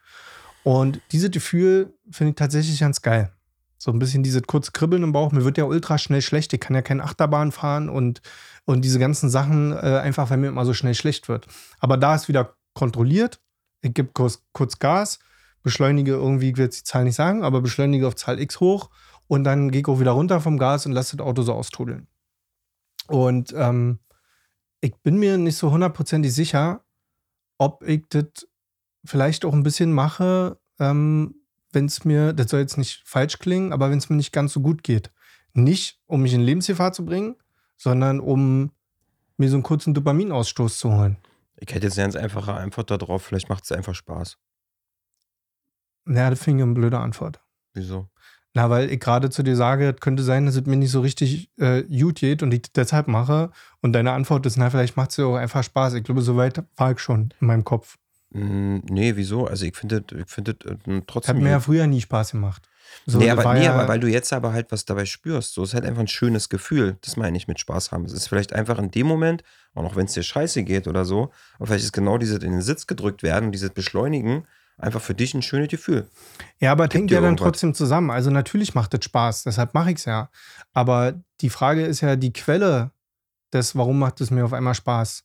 Und dieses Gefühl finde ich tatsächlich ganz geil. So ein bisschen dieses kurze Kribbeln im Bauch. Mir wird ja ultra schnell schlecht. Ich kann ja keine Achterbahn fahren und, und diese ganzen Sachen, äh, einfach weil mir immer so schnell schlecht wird. Aber da ist wieder kontrolliert. Ich gebe kurz, kurz Gas, beschleunige irgendwie, ich will jetzt die Zahl nicht sagen, aber beschleunige auf Zahl X hoch und dann gehe ich auch wieder runter vom Gas und lasse das Auto so austrudeln. Und ähm, ich bin mir nicht so hundertprozentig sicher, ob ich das vielleicht auch ein bisschen mache, ähm, wenn es mir, das soll jetzt nicht falsch klingen, aber wenn es mir nicht ganz so gut geht. Nicht, um mich in Lebensgefahr zu bringen, sondern um mir so einen kurzen Dopaminausstoß zu holen. Ich hätte jetzt eine ganz einfache Antwort darauf, vielleicht macht es einfach Spaß. Naja, das finde ich eine blöde Antwort. Wieso? Na, weil ich gerade zu dir sage, es könnte sein, dass es mir nicht so richtig äh, gut geht und ich das deshalb mache. Und deine Antwort ist, na, vielleicht macht es dir auch einfach Spaß. Ich glaube, so weit war ich schon in meinem Kopf. Mm, nee, wieso? Also ich finde ich finde das, äh, Das hat trotzdem. mir ja früher nie Spaß gemacht. So, nee, aber, nee aber weil du jetzt aber halt was dabei spürst. So ist halt einfach ein schönes Gefühl. Das meine ich mit Spaß haben. Es ist vielleicht einfach in dem Moment, auch noch wenn es dir scheiße geht oder so, aber vielleicht ist genau dieses in den Sitz gedrückt werden, dieses Beschleunigen, einfach für dich ein schönes Gefühl. Ja, aber hängt ja dann irgendwas. trotzdem zusammen. Also natürlich macht das Spaß, deshalb mache ich es ja. Aber die Frage ist ja die Quelle des, warum macht es mir auf einmal Spaß?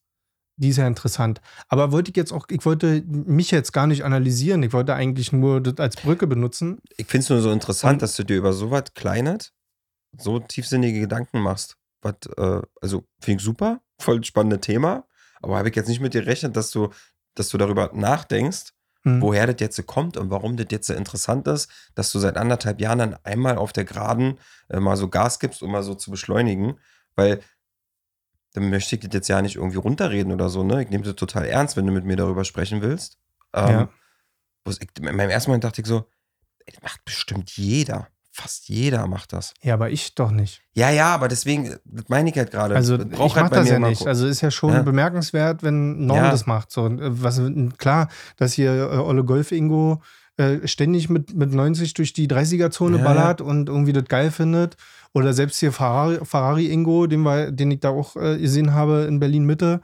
Die ist ja interessant. Aber wollte ich jetzt auch, ich wollte mich jetzt gar nicht analysieren. Ich wollte eigentlich nur das als Brücke benutzen. Ich finde es nur so interessant, Und- dass du dir über so was Kleines so tiefsinnige Gedanken machst. Was, äh, also finde ich super, voll spannendes Thema, aber habe ich jetzt nicht mit dir gerechnet, dass du, dass du darüber nachdenkst, Hm. woher das jetzt so kommt und warum das jetzt so interessant ist, dass du seit anderthalb Jahren dann einmal auf der Geraden äh, mal so Gas gibst, um mal so zu beschleunigen, weil dann möchte ich das jetzt ja nicht irgendwie runterreden oder so, ne? Ich nehme das total ernst, wenn du mit mir darüber sprechen willst. Ähm, Ja. ich, in meinem ersten Moment dachte ich so, ey, das macht bestimmt jeder. Fast jeder macht das. Ja, aber ich doch nicht. Ja, ja, aber deswegen, das meine ich halt gerade. Also ich braucht mache das ja nicht. Also ist ja schon Ja. bemerkenswert, wenn Norm Ja. das macht. So, äh, was, klar, dass hier äh, Olle Golf Ingo äh, ständig mit, mit 90 durch die 30er-Zone Ja. ballert und irgendwie das geil findet. Oder selbst hier Ferrari, Ferrari Ingo, den, wir, den ich da auch äh, gesehen habe in Berlin Mitte,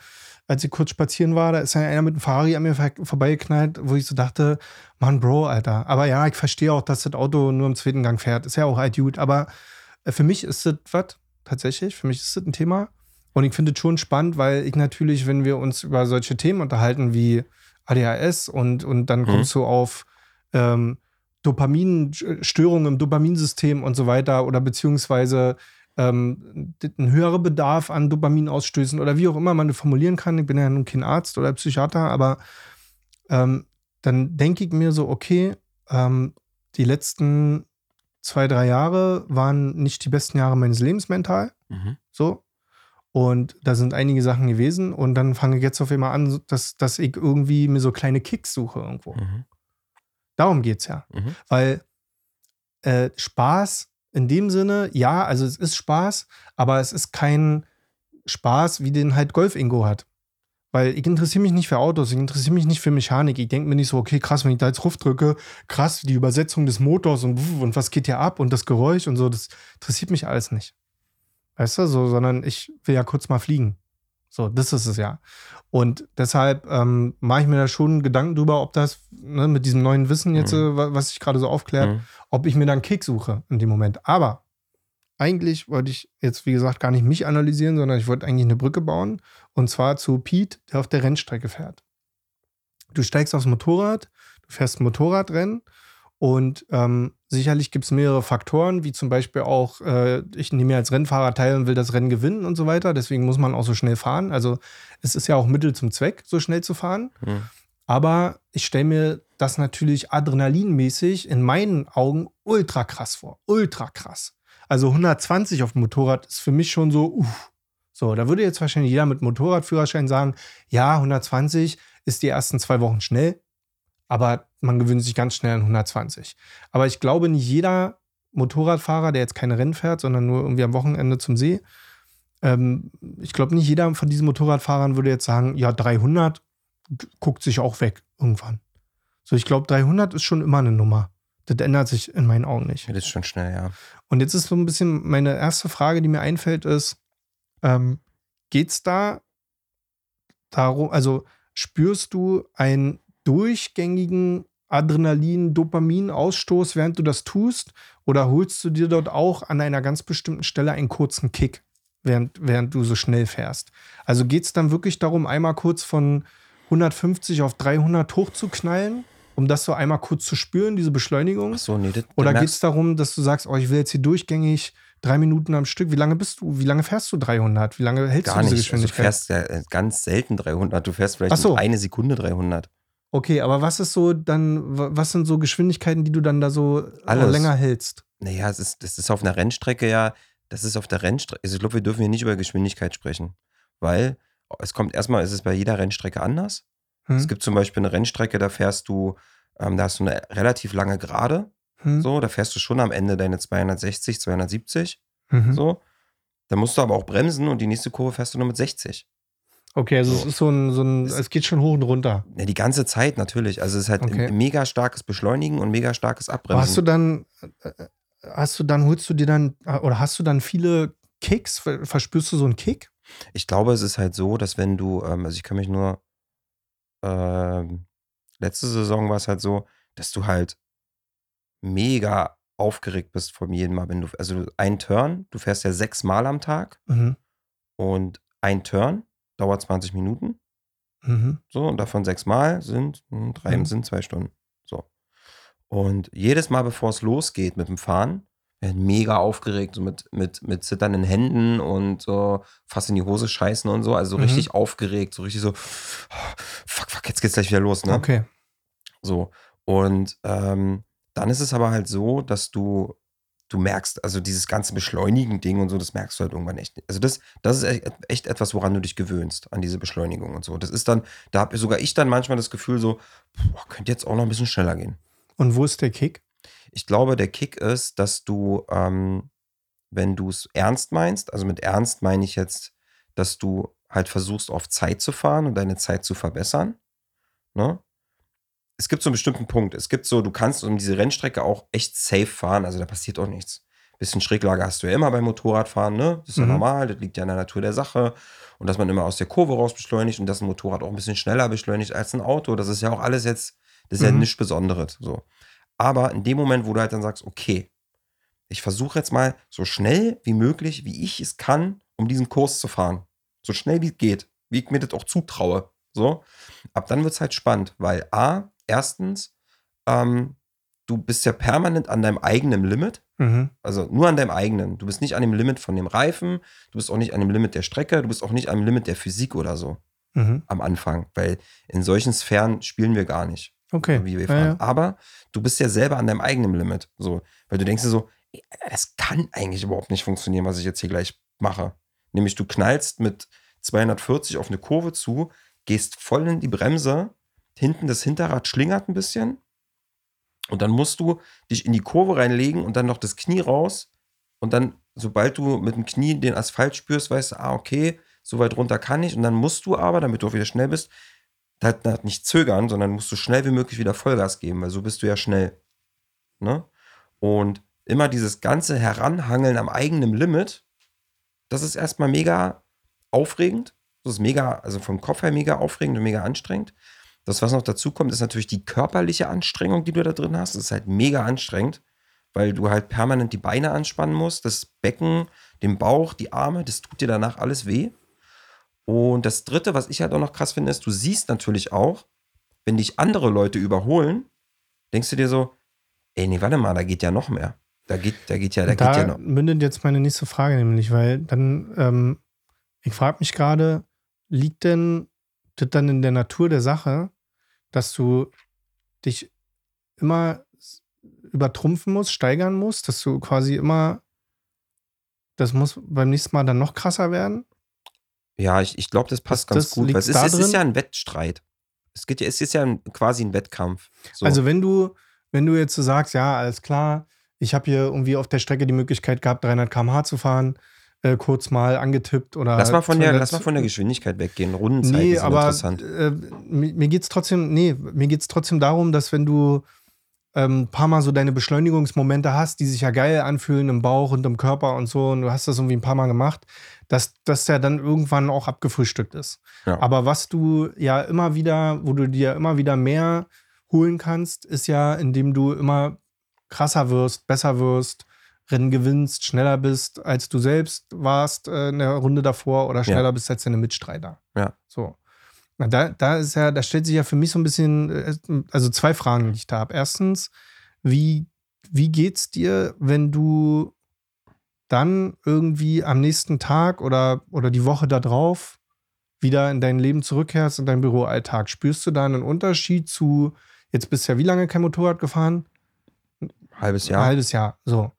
als ich kurz spazieren war, da ist ja einer mit einem Ferrari an mir vorbeigeknallt, wo ich so dachte, Mann, Bro, Alter. Aber ja, ich verstehe auch, dass das Auto nur im zweiten Gang fährt. Ist ja auch alt gut. Aber äh, für mich ist das was, tatsächlich. Für mich ist das ein Thema. Und ich finde es schon spannend, weil ich natürlich, wenn wir uns über solche Themen unterhalten wie ADHS und, und dann Mhm. kommst du auf ähm, Dopaminstörungen im Dopaminsystem und so weiter oder beziehungsweise ähm, ein höherer Bedarf an Dopaminausstößen oder wie auch immer man das formulieren kann. Ich bin ja nun kein Arzt oder Psychiater, aber ähm, dann denke ich mir so, okay, ähm, die letzten zwei, drei Jahre waren nicht die besten Jahre meines Lebens mental. Mhm. So. Und da sind einige Sachen gewesen. Und dann fange ich jetzt auf einmal an, dass, dass ich irgendwie mir so kleine Kicks suche irgendwo. Mhm. Darum geht es ja. Mhm. Weil äh, Spaß in dem Sinne, ja, also es ist Spaß, aber es ist kein Spaß, wie den halt Golf-Ingo hat. Weil ich interessiere mich nicht für Autos, ich interessiere mich nicht für Mechanik. Ich denke mir nicht so, okay, krass, wenn ich da jetzt Ruf drücke, krass, die Übersetzung des Motors und, und was geht hier ab und das Geräusch und so, das interessiert mich alles nicht. Weißt du, so, sondern ich will ja kurz mal fliegen. So, das ist es ja. Und deshalb ähm, mache ich mir da schon Gedanken drüber, ob das ne, mit diesem neuen Wissen jetzt, Mhm. äh, wa- was sich gerade so aufklärt, Mhm. ob ich mir dann einen Kick suche in dem Moment. Aber eigentlich wollte ich jetzt, wie gesagt, gar nicht mich analysieren, sondern ich wollte eigentlich eine Brücke bauen. Und zwar zu Pete, der auf der Rennstrecke fährt. Du steigst aufs Motorrad, du fährst ein Motorradrennen und ähm, sicherlich gibt es mehrere Faktoren, wie zum Beispiel auch, äh, ich nehme mir als Rennfahrer teil und will das Rennen gewinnen und so weiter. Deswegen muss man auch so schnell fahren. Also es ist ja auch Mittel zum Zweck, so schnell zu fahren. Mhm. Aber ich stelle mir das natürlich adrenalinmäßig in meinen Augen ultra krass vor. Ultra krass. Also 120 auf dem Motorrad ist für mich schon so, uff. So, da würde jetzt wahrscheinlich jeder mit Motorradführerschein sagen, ja, 120 ist die ersten zwei Wochen schnell, aber man gewöhnt sich ganz schnell an 120. Aber ich glaube, nicht jeder Motorradfahrer, der jetzt keine Rennen fährt, sondern nur irgendwie am Wochenende zum See, ähm, ich glaube, nicht jeder von diesen Motorradfahrern würde jetzt sagen, ja, 300 guckt sich auch weg irgendwann. So, ich glaube, 300 ist schon immer eine Nummer. Das ändert sich in meinen Augen nicht. Das ist schon schnell, ja. Und jetzt ist so ein bisschen meine erste Frage, die mir einfällt, ist, ähm, geht es da darum, also spürst du einen durchgängigen Adrenalin-Dopamin-Ausstoß, während du das tust? Oder holst du dir dort auch an einer ganz bestimmten Stelle einen kurzen Kick, während, während du so schnell fährst? Also geht es dann wirklich darum, einmal kurz von 150 auf 300 hochzuknallen? um das so einmal kurz zu spüren, diese Beschleunigung? Ach so, nee, das, Oder geht es darum, dass du sagst, oh, ich will jetzt hier durchgängig drei Minuten am Stück? Wie lange bist du? Wie lange fährst du 300? Wie lange hältst gar du diese nicht. Also du Geschwindigkeit? fährst ja äh, ganz selten 300. Du fährst vielleicht so. eine Sekunde 300. okay, aber was ist so dann, wa- was sind so Geschwindigkeiten, die du dann da so Alles. länger hältst? Naja, es ist, das ist auf einer Rennstrecke ja, das ist auf der Rennstrecke. Also ich glaube, wir dürfen hier nicht über Geschwindigkeit sprechen. Weil es kommt erstmal, es ist bei jeder Rennstrecke anders. Hm? Es gibt zum Beispiel eine Rennstrecke, da fährst du, ähm, da hast du eine relativ lange Gerade. Hm? So, da fährst du schon am Ende deine 260, 270. Mhm. So. Da musst du aber auch bremsen und die nächste Kurve fährst du nur mit 60. Okay, also es So. ist so ein, so ein, Es- es geht schon hoch und runter. Ja, die ganze Zeit natürlich. Also es ist halt Okay. ein mega starkes Beschleunigen und mega starkes Abbremsen. hast du dann, äh, äh, hast du dann, holst du dir dann, äh, oder hast du dann viele Kicks? Ver- Verspürst du so einen Kick? Ich glaube, es ist halt so, dass wenn du, ähm, also ich kann mich nur, ähm, letzte Saison war es halt so, dass du halt mega aufgeregt bist von jedem Mal, wenn du, also ein Turn, du fährst ja sechs Mal am Tag Mhm. und ein Turn dauert 20 Minuten, Mhm. so, und davon sechs Mal sind, hm, drei Mhm. sind zwei Stunden, so. Und jedes Mal, bevor es losgeht mit dem Fahren, werden mega aufgeregt, so mit, mit, mit zitternden Händen und so fast in die Hose scheißen und so. Also so Mhm. richtig aufgeregt, so richtig so, fuck, fuck, jetzt geht's gleich wieder los, ne? Okay. So. Und ähm, dann ist es aber halt so, dass du, du merkst, also dieses ganze Beschleunigen-Ding und so, das merkst du halt irgendwann echt nicht. Also das, das ist echt, etwas, woran du dich gewöhnst, an diese Beschleunigung und so. Das ist dann, da habe sogar ich dann manchmal das Gefühl so, boah, könnte jetzt auch noch ein bisschen schneller gehen. Und wo ist der Kick? Ich glaube, der Kick ist, dass du, ähm, wenn du es ernst meinst, also mit ernst meine ich jetzt, dass du halt versuchst, auf Zeit zu fahren und deine Zeit zu verbessern. Ne? Es gibt so einen bestimmten Punkt. Es gibt so, du kannst um diese Rennstrecke auch echt safe fahren, also da passiert auch nichts. Bisschen Schräglage hast du ja immer beim Motorradfahren, ne? Das ist ja Mhm. normal, das liegt ja in der Natur der Sache. Und dass man immer aus der Kurve raus beschleunigt und dass ein Motorrad auch ein bisschen schneller beschleunigt als ein Auto, das ist ja auch alles jetzt, das ist ja Mhm. nichts Besonderes. So. Aber in dem Moment, wo du halt dann sagst, okay, ich versuche jetzt mal so schnell wie möglich, wie ich es kann, um diesen Kurs zu fahren. So schnell wie es geht, wie ich mir das auch zutraue. So. Ab dann wird es halt spannend, weil A, erstens, ähm, du bist ja permanent an deinem eigenen Limit. Mhm. Also nur an deinem eigenen. Du bist nicht an dem Limit von dem Reifen, du bist auch nicht an dem Limit der Strecke, du bist auch nicht am Limit der Physik oder so Mhm. am Anfang, weil in solchen Sphären spielen wir gar nicht Okay. wie wir Ja, fahren. ja. Aber du bist ja selber an deinem eigenen Limit. So, weil du denkst dir so, ey, das kann eigentlich überhaupt nicht funktionieren, was ich jetzt hier gleich mache. Nämlich du knallst mit 240 auf eine Kurve zu, gehst voll in die Bremse, hinten das Hinterrad schlingert ein bisschen und dann musst du dich in die Kurve reinlegen und dann noch das Knie raus und dann, sobald du mit dem Knie den Asphalt spürst, weißt du, ah, okay, so weit runter kann ich und dann musst du aber, damit du auch wieder schnell bist, halt nicht zögern, sondern musst du schnell wie möglich wieder Vollgas geben, weil so bist du ja schnell. Ne? Und immer dieses ganze Heranhangeln am eigenen Limit, das ist erstmal mega aufregend. Das ist mega, also vom Kopf her mega aufregend und mega anstrengend. Das, was noch dazu kommt, ist natürlich die körperliche Anstrengung, die du da drin hast. Das ist halt mega anstrengend, weil du halt permanent die Beine anspannen musst, das Becken, den Bauch, die Arme, das tut dir danach alles weh. Und das Dritte, was ich halt auch noch krass finde, ist, du siehst natürlich auch, wenn dich andere Leute überholen, denkst du dir so, ey, nee, warte mal, da geht ja noch mehr. Da geht, da geht ja, da, da geht ja noch. mündet jetzt meine nächste Frage nämlich, weil dann, ähm, ich frage mich gerade, liegt denn das dann in der Natur der Sache, dass du dich immer übertrumpfen musst, steigern musst, dass du quasi immer, das muss beim nächsten Mal dann noch krasser werden? Ja, ich, ich glaube, das passt Das- ganz das gut. Weil es ist, es ist ja ein Wettstreit. Es, geht, ja- es ist ja ein, quasi ein Wettkampf. So. Also wenn du, wenn du jetzt so sagst, ja, alles klar, ich habe hier irgendwie auf der Strecke die Möglichkeit gehabt, 300 km/h zu fahren, äh, kurz mal angetippt oder. Lass mal, von der, lass mal von der Geschwindigkeit weggehen. Rundenzeiten Nee, sind aber interessant. äh, mir, mir geht es trotzdem, nee, mir geht's trotzdem darum, dass wenn du ähm, ein paar Mal so deine Beschleunigungsmomente hast, die sich ja geil anfühlen im Bauch und im Körper und so, und du hast das irgendwie ein paar Mal gemacht, dass das ja dann irgendwann auch abgefrühstückt ist. Ja. Aber was du ja immer wieder, wo du dir immer wieder mehr holen kannst, ist ja, indem du immer krasser wirst, besser wirst, Rennen gewinnst, schneller bist, als du selbst warst äh, in der Runde davor oder schneller bist als deine Mitstreiter. Ja. So. Na, da, da ist ja, da stellt sich ja für mich so ein bisschen, äh, also zwei Fragen, die ich da habe. Erstens, wie, wie geht's dir, wenn du dann irgendwie am nächsten Tag oder, oder die Woche darauf wieder in dein Leben zurückkehrst, in deinen Büroalltag? Spürst du da einen Unterschied zu, jetzt bist du ja wie lange kein Motorrad gefahren? Halbes Ein Jahr. halbes Jahr. So.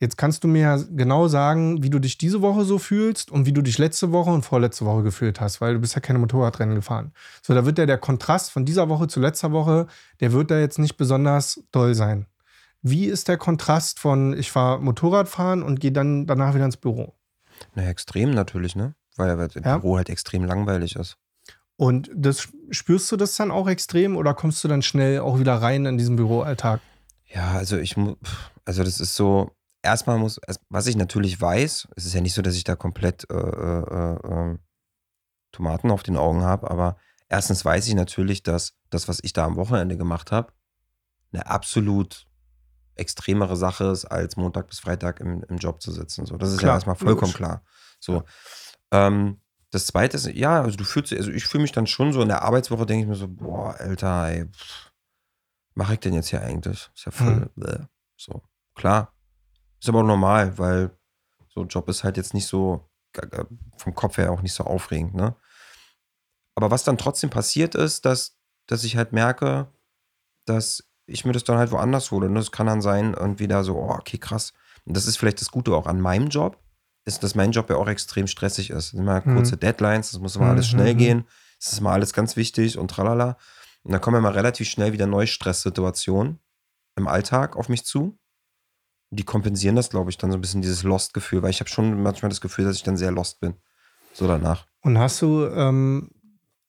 Jetzt kannst du mir ja genau sagen, wie du dich diese Woche so fühlst und wie du dich letzte Woche und vorletzte Woche gefühlt hast, weil du bist ja keine Motorradrennen gefahren. So, da wird ja der Kontrast von dieser Woche zu letzter Woche, der wird da jetzt nicht besonders doll sein. Wie ist der Kontrast von ich fahre Motorradfahren und gehe dann danach wieder ins Büro? Na, extrem natürlich, ne? Weil das Ja. Büro halt extrem langweilig ist. Und das spürst du das dann auch extrem oder kommst du dann schnell auch wieder rein in diesen Büroalltag? Ja, also ich also das ist so, erstmal muss, erst- was ich natürlich weiß, es ist ja nicht so, dass ich da komplett äh, äh, äh, Tomaten auf den Augen habe, aber erstens weiß ich natürlich, dass das, was ich da am Wochenende gemacht habe, eine absolut extremere Sache ist, als Montag bis Freitag im, im Job zu sitzen. So, das ist Klar, ja erstmal vollkommen logisch. klar. So. Ähm, das zweite ist, ja, also du fühlst, also ich fühle mich dann schon so in der Arbeitswoche, denke ich mir so, boah, Alter, ey, mache ich denn jetzt hier eigentlich? Ist ja voll, Hm. so, klar. Ist aber auch normal, weil so ein Job ist halt jetzt nicht so, vom Kopf her auch nicht so aufregend, ne? Aber was dann trotzdem passiert ist, dass, dass ich halt merke, dass ich mir das dann halt woanders hole. Ne? Das kann dann sein, irgendwie da so, oh, okay, krass. Und das ist vielleicht das Gute auch an meinem Job, ist, dass mein Job ja auch extrem stressig ist. Es sind immer Mhm. kurze Deadlines, das muss immer Mhm, alles schnell mhm. gehen. Es ist immer alles ganz wichtig und tralala. Und dann kommen ja mal relativ schnell wieder neue Stresssituationen im Alltag auf mich zu. Die kompensieren das, glaube ich, dann so ein bisschen dieses Lost-Gefühl, weil ich habe schon manchmal das Gefühl, dass ich dann sehr lost bin. So danach. Und hast du, ähm,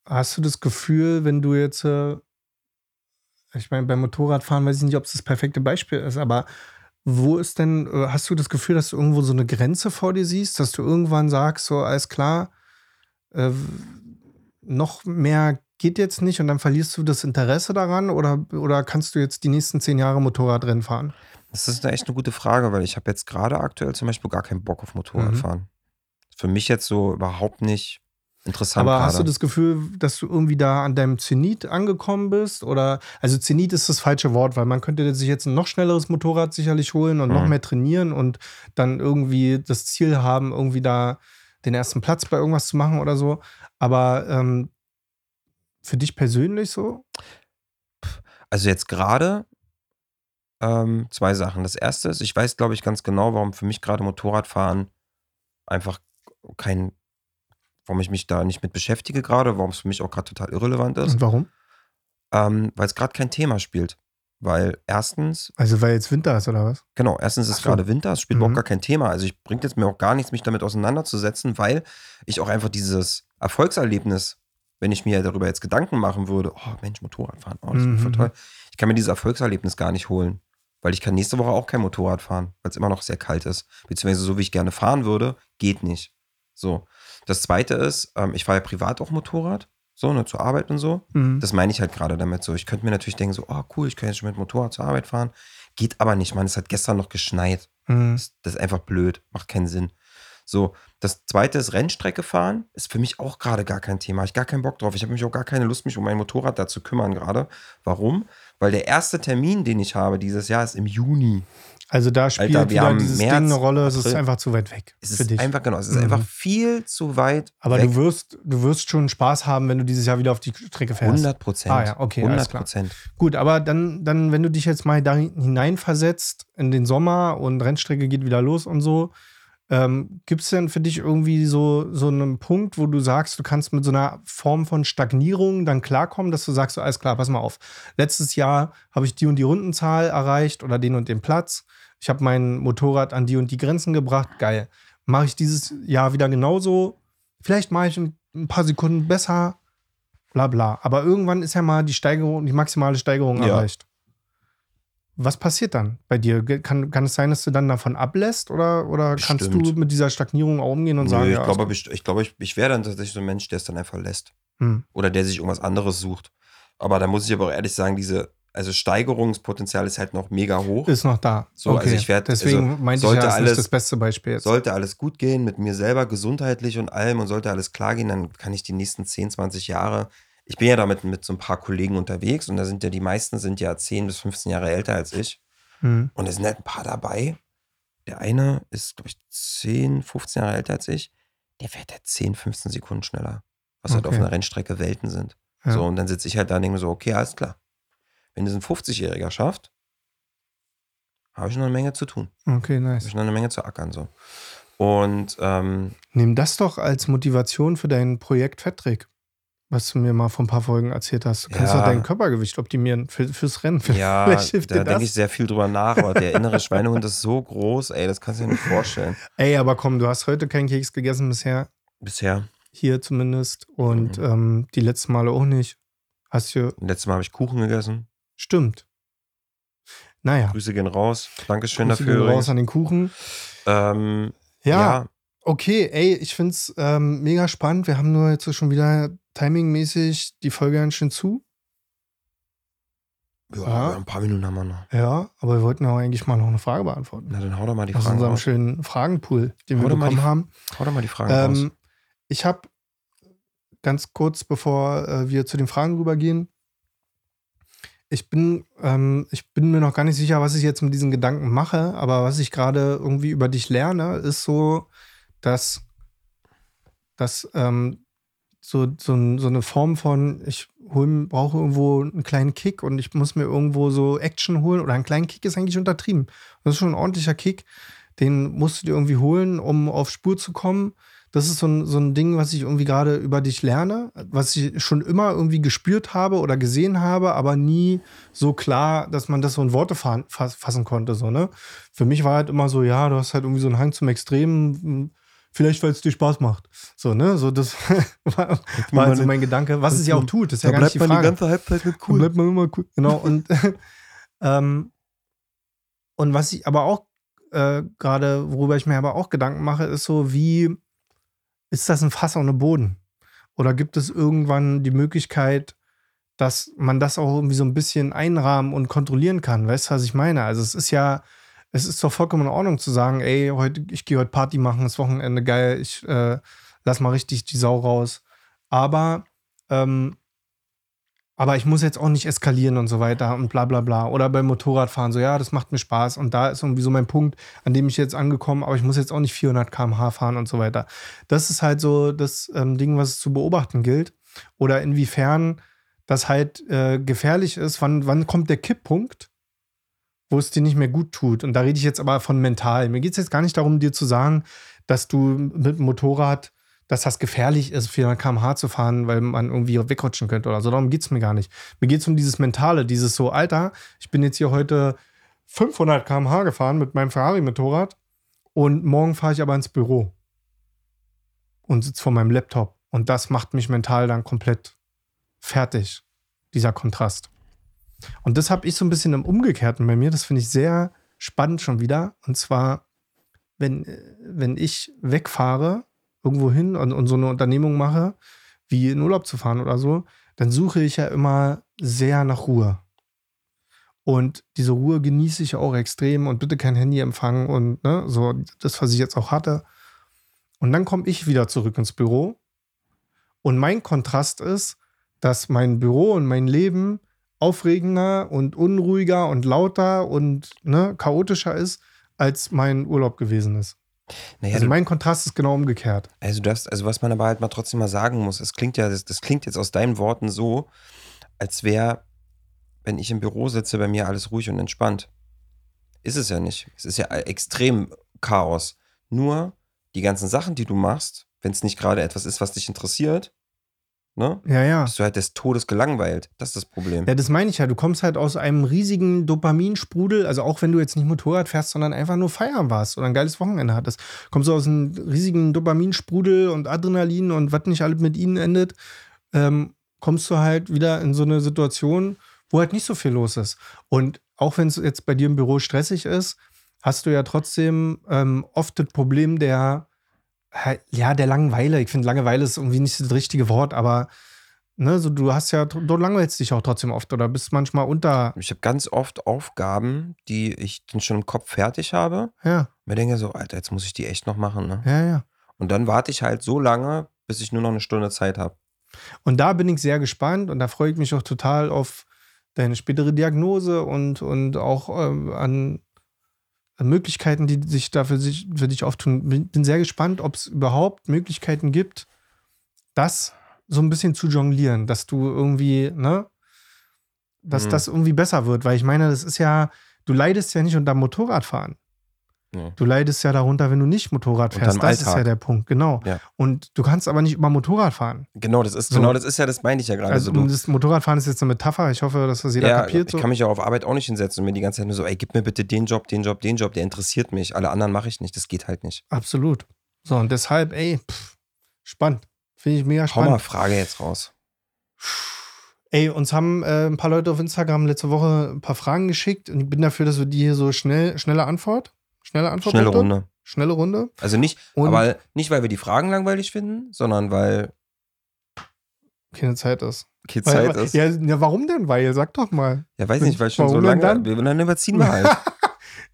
hast du das Gefühl, wenn du jetzt, äh, ich meine, beim Motorradfahren weiß ich nicht, ob es das perfekte Beispiel ist, aber wo ist denn, äh, hast du das Gefühl, dass du irgendwo so eine Grenze vor dir siehst, dass du irgendwann sagst, so, alles klar, äh, noch mehr geht jetzt nicht und dann verlierst du das Interesse daran oder, oder kannst du jetzt die nächsten zehn Jahre Motorradrennen fahren? Das ist eine echt eine gute Frage, weil ich habe jetzt gerade aktuell zum Beispiel gar keinen Bock auf Motorradfahren. Für mich jetzt so überhaupt nicht interessant Aber hast du gerade. das Gefühl, dass du irgendwie da an deinem Zenit angekommen bist? Oder, also Zenit ist das falsche Wort, weil man könnte sich jetzt ein noch schnelleres Motorrad sicherlich holen und noch Mhm. mehr trainieren und dann irgendwie das Ziel haben, irgendwie da den ersten Platz bei irgendwas zu machen oder so. Aber ähm, für dich persönlich so? Also jetzt gerade ähm, zwei Sachen. Das erste ist, ich weiß, glaube ich, ganz genau, warum für mich gerade Motorradfahren einfach kein, warum ich mich da nicht mit beschäftige gerade, warum es für mich auch gerade total irrelevant ist, Und warum? ähm, weil es gerade kein Thema spielt. Weil erstens, Also, weil jetzt Winter ist oder was? genau, erstens ist so. gerade Winter, es spielt Mhm. überhaupt gar kein Thema. Also ich bringt jetzt mir auch gar nichts, mich damit auseinanderzusetzen, weil ich auch einfach dieses Erfolgserlebnis, wenn ich mir darüber jetzt Gedanken machen würde, oh Mensch, Motorradfahren, oh, das ist voll Mhm. toll. Ich kann mir dieses Erfolgserlebnis gar nicht holen. Weil ich kann nächste Woche auch kein Motorrad fahren, weil es immer noch sehr kalt ist. Beziehungsweise so wie ich gerne fahren würde, geht nicht. So. Das zweite ist, ähm, ich fahre ja privat auch Motorrad, so, ne, zur Arbeit und so. Mhm. Das meine ich halt gerade damit so. Ich könnte mir natürlich denken, so, oh cool, ich kann jetzt schon mit Motorrad zur Arbeit fahren. Geht aber nicht, man. Es hat gestern noch geschneit. Mhm. Das, das ist einfach blöd, macht keinen Sinn. So, das zweite ist Rennstrecke fahren, ist für mich auch gerade gar kein Thema. Ich gar keinen Bock drauf. Ich habe mich auch gar keine Lust, mich um mein Motorrad da zu kümmern gerade. Warum? Weil der erste Termin, den ich habe dieses Jahr, ist im Juni. Also, da spielt Alter, wieder dieses März, Ding eine Rolle, es ist einfach zu weit weg Es für ist dich. einfach, genau, es ist Mhm. einfach viel zu weit. Aber weg. du wirst, du wirst schon Spaß haben, wenn du dieses Jahr wieder auf die Strecke fährst. 100 Prozent. Ah ja, okay, alles 100 klar. Prozent. Gut, aber dann, dann, wenn du dich jetzt mal da hineinversetzt in den Sommer und Rennstrecke geht wieder los und so, ähm, gibt es denn für dich irgendwie so, so einen Punkt, wo du sagst, du kannst mit so einer Form von Stagnierung dann klarkommen, dass du sagst, so, alles klar, pass mal auf. Letztes Jahr habe ich die und die Rundenzahl erreicht oder den und den Platz. Ich habe mein Motorrad an die und die Grenzen gebracht. Geil. mache ich dieses Jahr wieder genauso. Vielleicht mache ich ein, ein paar Sekunden besser, bla bla. Aber irgendwann ist ja mal die Steigerung, die maximale Steigerung Ja. erreicht. Was passiert dann bei dir? Kann, kann es sein, dass du dann davon ablässt oder, oder kannst du mit dieser Stagnierung auch umgehen und Nö, sagen, ich ja, glaube, ich, ich, glaube, ich, ich wäre dann tatsächlich so ein Mensch, der es dann einfach lässt. hm, Oder der sich irgendwas anderes sucht. Aber da muss ich aber auch ehrlich sagen, diese, also Steigerungspotenzial ist halt noch mega hoch. ist noch da. So, also ich werd- Deswegen also meinte ich sollte ja, das ist alles- nicht das beste Beispiel jetzt. Sollte alles gut gehen mit mir selber, gesundheitlich und allem und sollte alles klar gehen, dann kann ich die nächsten 10, 20 Jahre. Ich bin ja damit mit so ein paar Kollegen unterwegs und da sind ja die meisten sind ja 10 bis 15 Jahre älter als ich. Hm. Und es sind halt ein paar dabei. Der eine ist, glaube ich, 10, 15 Jahre älter als ich. Der fährt halt 10, 15 Sekunden schneller. Was halt auf Okay. einer Rennstrecke Welten sind. Ja. So, und dann sitze ich halt da und denke mir so, okay, alles klar. Wenn das ein 50-Jähriger schafft, habe ich noch eine Menge zu tun. Okay, Habe nice. ich noch eine Menge zu ackern. So. Und ähm, Nimm das doch als Motivation für dein Projekt Fetttrick, was du mir mal vor ein paar Folgen erzählt hast. Du kannst Ja. dein Körpergewicht optimieren für, fürs Rennen. ja, Vielleicht hilft da dir denke das. ich sehr viel drüber nach, aber der innere Schweinehund ist so groß, ey, das kannst du dir nicht vorstellen. Ey, aber komm, du hast heute keinen Keks gegessen bisher, Bisher. hier zumindest. Und Mhm. ähm, die letzten Male auch nicht. Hast du. Letztes Mal habe ich Kuchen gegessen. Stimmt. Naja. Grüße gehen raus. Dankeschön Grüße dafür. gehen raus an den Kuchen. Ähm, Ja, ja, okay, ey, ich find's ähm, mega spannend. Wir haben nur jetzt schon wieder timingmäßig die Folge ganz schön zu. ja, Ja. ein paar Minuten haben wir noch. Ja, aber wir wollten auch eigentlich mal noch eine Frage beantworten. Na, dann hau doch mal die Aus Fragen unserem raus. schönen Fragenpool, den Hau wir bekommen die- haben. Hau doch mal die Fragen raus. Ähm, ich habe ganz kurz, bevor äh, wir zu den Fragen rübergehen, ich bin, ähm, ich bin mir noch gar nicht sicher, was ich jetzt mit diesen Gedanken mache, aber was ich gerade irgendwie über dich lerne, ist so, dass, dass ähm, so, so, so eine Form von, ich hol, brauche irgendwo einen kleinen Kick und ich muss mir irgendwo so Action holen oder einen kleinen Kick ist eigentlich untertrieben. Das ist schon ein ordentlicher Kick, den musst du dir irgendwie holen, um auf Spur zu kommen. Das ist so ein, so ein Ding, was ich irgendwie gerade über dich lerne, was ich schon immer irgendwie gespürt habe oder gesehen habe, aber nie so klar, dass man das so in Worte fa fass fassen konnte. So, ne? Für mich war halt immer so, ja, du hast halt irgendwie so einen Hang zum Extremen, vielleicht weil es dir Spaß macht. So, ne? So, das war, war halt so mein Gedanke, was es ja auch tut, das ist ja gar nicht die Frage. Halbzeit mit Dann bleibt man immer cool. Genau, und, ähm, und was ich aber auch äh, gerade, worüber ich mir aber auch Gedanken mache, ist so, wie ist das ein Fass ohne Boden? Oder gibt es irgendwann die Möglichkeit, dass man das auch irgendwie so ein bisschen einrahmen und kontrollieren kann? Weißt du, was ich meine? Also es ist ja, es ist doch vollkommen in Ordnung zu sagen, ey, heute, ich gehe heute Party machen, das Wochenende geil, ich äh, lass mal richtig die Sau raus. Aber ähm, aber ich muss jetzt auch nicht eskalieren und so weiter und bla bla bla. Oder beim Motorradfahren so, ja, das macht mir Spaß und da ist irgendwie so mein Punkt, an dem ich jetzt angekommen, aber ich muss jetzt auch nicht 400 km/h fahren und so weiter. Das ist halt so das ähm, Ding, was zu beobachten gilt. Oder inwiefern das halt äh, gefährlich ist. Wann, wann kommt der Kipppunkt, wo es dir nicht mehr gut tut? Und da rede ich jetzt aber von mental. Mir geht es jetzt gar nicht darum, dir zu sagen, dass du mit dem Motorrad dass das gefährlich ist, 400 km/h zu fahren, weil man irgendwie wegrutschen könnte oder so. Darum geht es mir gar nicht. Mir geht es um dieses Mentale, dieses so, Alter, ich bin jetzt hier heute 500 km/h gefahren mit meinem Ferrari-Motorrad und morgen fahre ich aber ins Büro und sitze vor meinem Laptop. Und das macht mich mental dann komplett fertig, dieser Kontrast. Und das habe ich so ein bisschen im Umgekehrten bei mir. Das finde ich sehr spannend schon wieder. Und zwar, wenn, wenn ich wegfahre, irgendwo hin und, und so eine Unternehmung mache, wie in Urlaub zu fahren oder so, dann suche ich ja immer sehr nach Ruhe. Und diese Ruhe genieße ich auch extrem und bitte kein Handy empfangen und ne, so das, was ich jetzt auch hatte. Und dann komme ich wieder zurück ins Büro. Und mein Kontrast ist, dass mein Büro und mein Leben aufregender und unruhiger und lauter und ne, chaotischer ist, als mein Urlaub gewesen ist. Naja, also mein Kontrast ist genau umgekehrt. also, das, also was man aber halt mal trotzdem mal sagen muss, es klingt ja, das, das klingt jetzt aus deinen Worten so, als wäre, wenn ich im Büro sitze, bei mir alles ruhig und entspannt. Ist es ja nicht. Es ist ja extrem Chaos. Nur die ganzen Sachen, die du machst, wenn es nicht gerade etwas ist, was dich interessiert, ne? Ja, ja. Bist du halt des Todes gelangweilt. Das ist das Problem. Ja, das meine ich ja. Du kommst halt aus einem riesigen Dopaminsprudel, also auch wenn du jetzt nicht Motorrad fährst, sondern einfach nur feiern warst oder ein geiles Wochenende hattest, kommst du aus einem riesigen Dopaminsprudel und Adrenalin und was nicht alles mit ihnen endet, ähm, kommst du halt wieder in so eine Situation, wo halt nicht so viel los ist. Und auch wenn es jetzt bei dir im Büro stressig ist, hast du ja trotzdem ähm, oft das Problem der, halt, ja, der Langeweile. Ich finde, Langeweile ist irgendwie nicht das richtige Wort, aber ne, so, du hast ja, du langweilst dich auch trotzdem oft oder bist manchmal unter. Ich habe ganz oft Aufgaben, die ich dann schon im Kopf fertig habe. Ja, Mir denke so, Alter, jetzt muss ich die echt noch machen. Ne? ja, ja. Und dann warte ich halt so lange, bis ich nur noch eine Stunde Zeit habe. Und da bin ich sehr gespannt und da freue ich mich auch total auf deine spätere Diagnose und, und auch ähm, an, an Möglichkeiten, die sich da für, sich, für dich auftun. Bin, bin sehr gespannt, ob es überhaupt Möglichkeiten gibt, das so ein bisschen zu jonglieren, dass du irgendwie, ne, dass Mhm. das irgendwie besser wird. Weil ich meine, das ist ja, du leidest ja nicht unter Motorradfahren. Nee. Du leidest ja darunter, wenn du nicht Motorrad fährst. Das ist ja Alltag. der Punkt, genau. Ja. Und du kannst aber nicht über Motorrad fahren. Genau, das ist So. genau, das ist ja, das meine ich ja gerade. Also so, das Motorradfahren ist jetzt eine Metapher. Ich hoffe, dass das jeder ja, kapiert. ich So. kann mich ja auf Arbeit auch nicht hinsetzen und mir die ganze Zeit nur so, ey, gib mir bitte den Job, den Job, den Job, der interessiert mich. Alle anderen mache ich nicht, das geht halt nicht. Absolut. So, und deshalb, ey, pff, spannend. Finde ich mega Hau mal spannend. Frage jetzt raus. Ey, uns haben äh, ein paar Leute auf Instagram letzte Woche ein paar Fragen geschickt und ich bin dafür, dass wir die hier so schnell, schnelle Antwort. Schnelle Antwort. Schnelle? Runde. Schnelle Runde. Also nicht, Und- aber nicht, weil wir die Fragen langweilig finden, sondern weil Keine Zeit ist. keine Weil- Zeit ist. Ja, ja, warum denn? Weil, sag doch mal. Ja, weiß nicht, weil schon so Warum denn lange. dann? Wir, dann überziehen wir halt.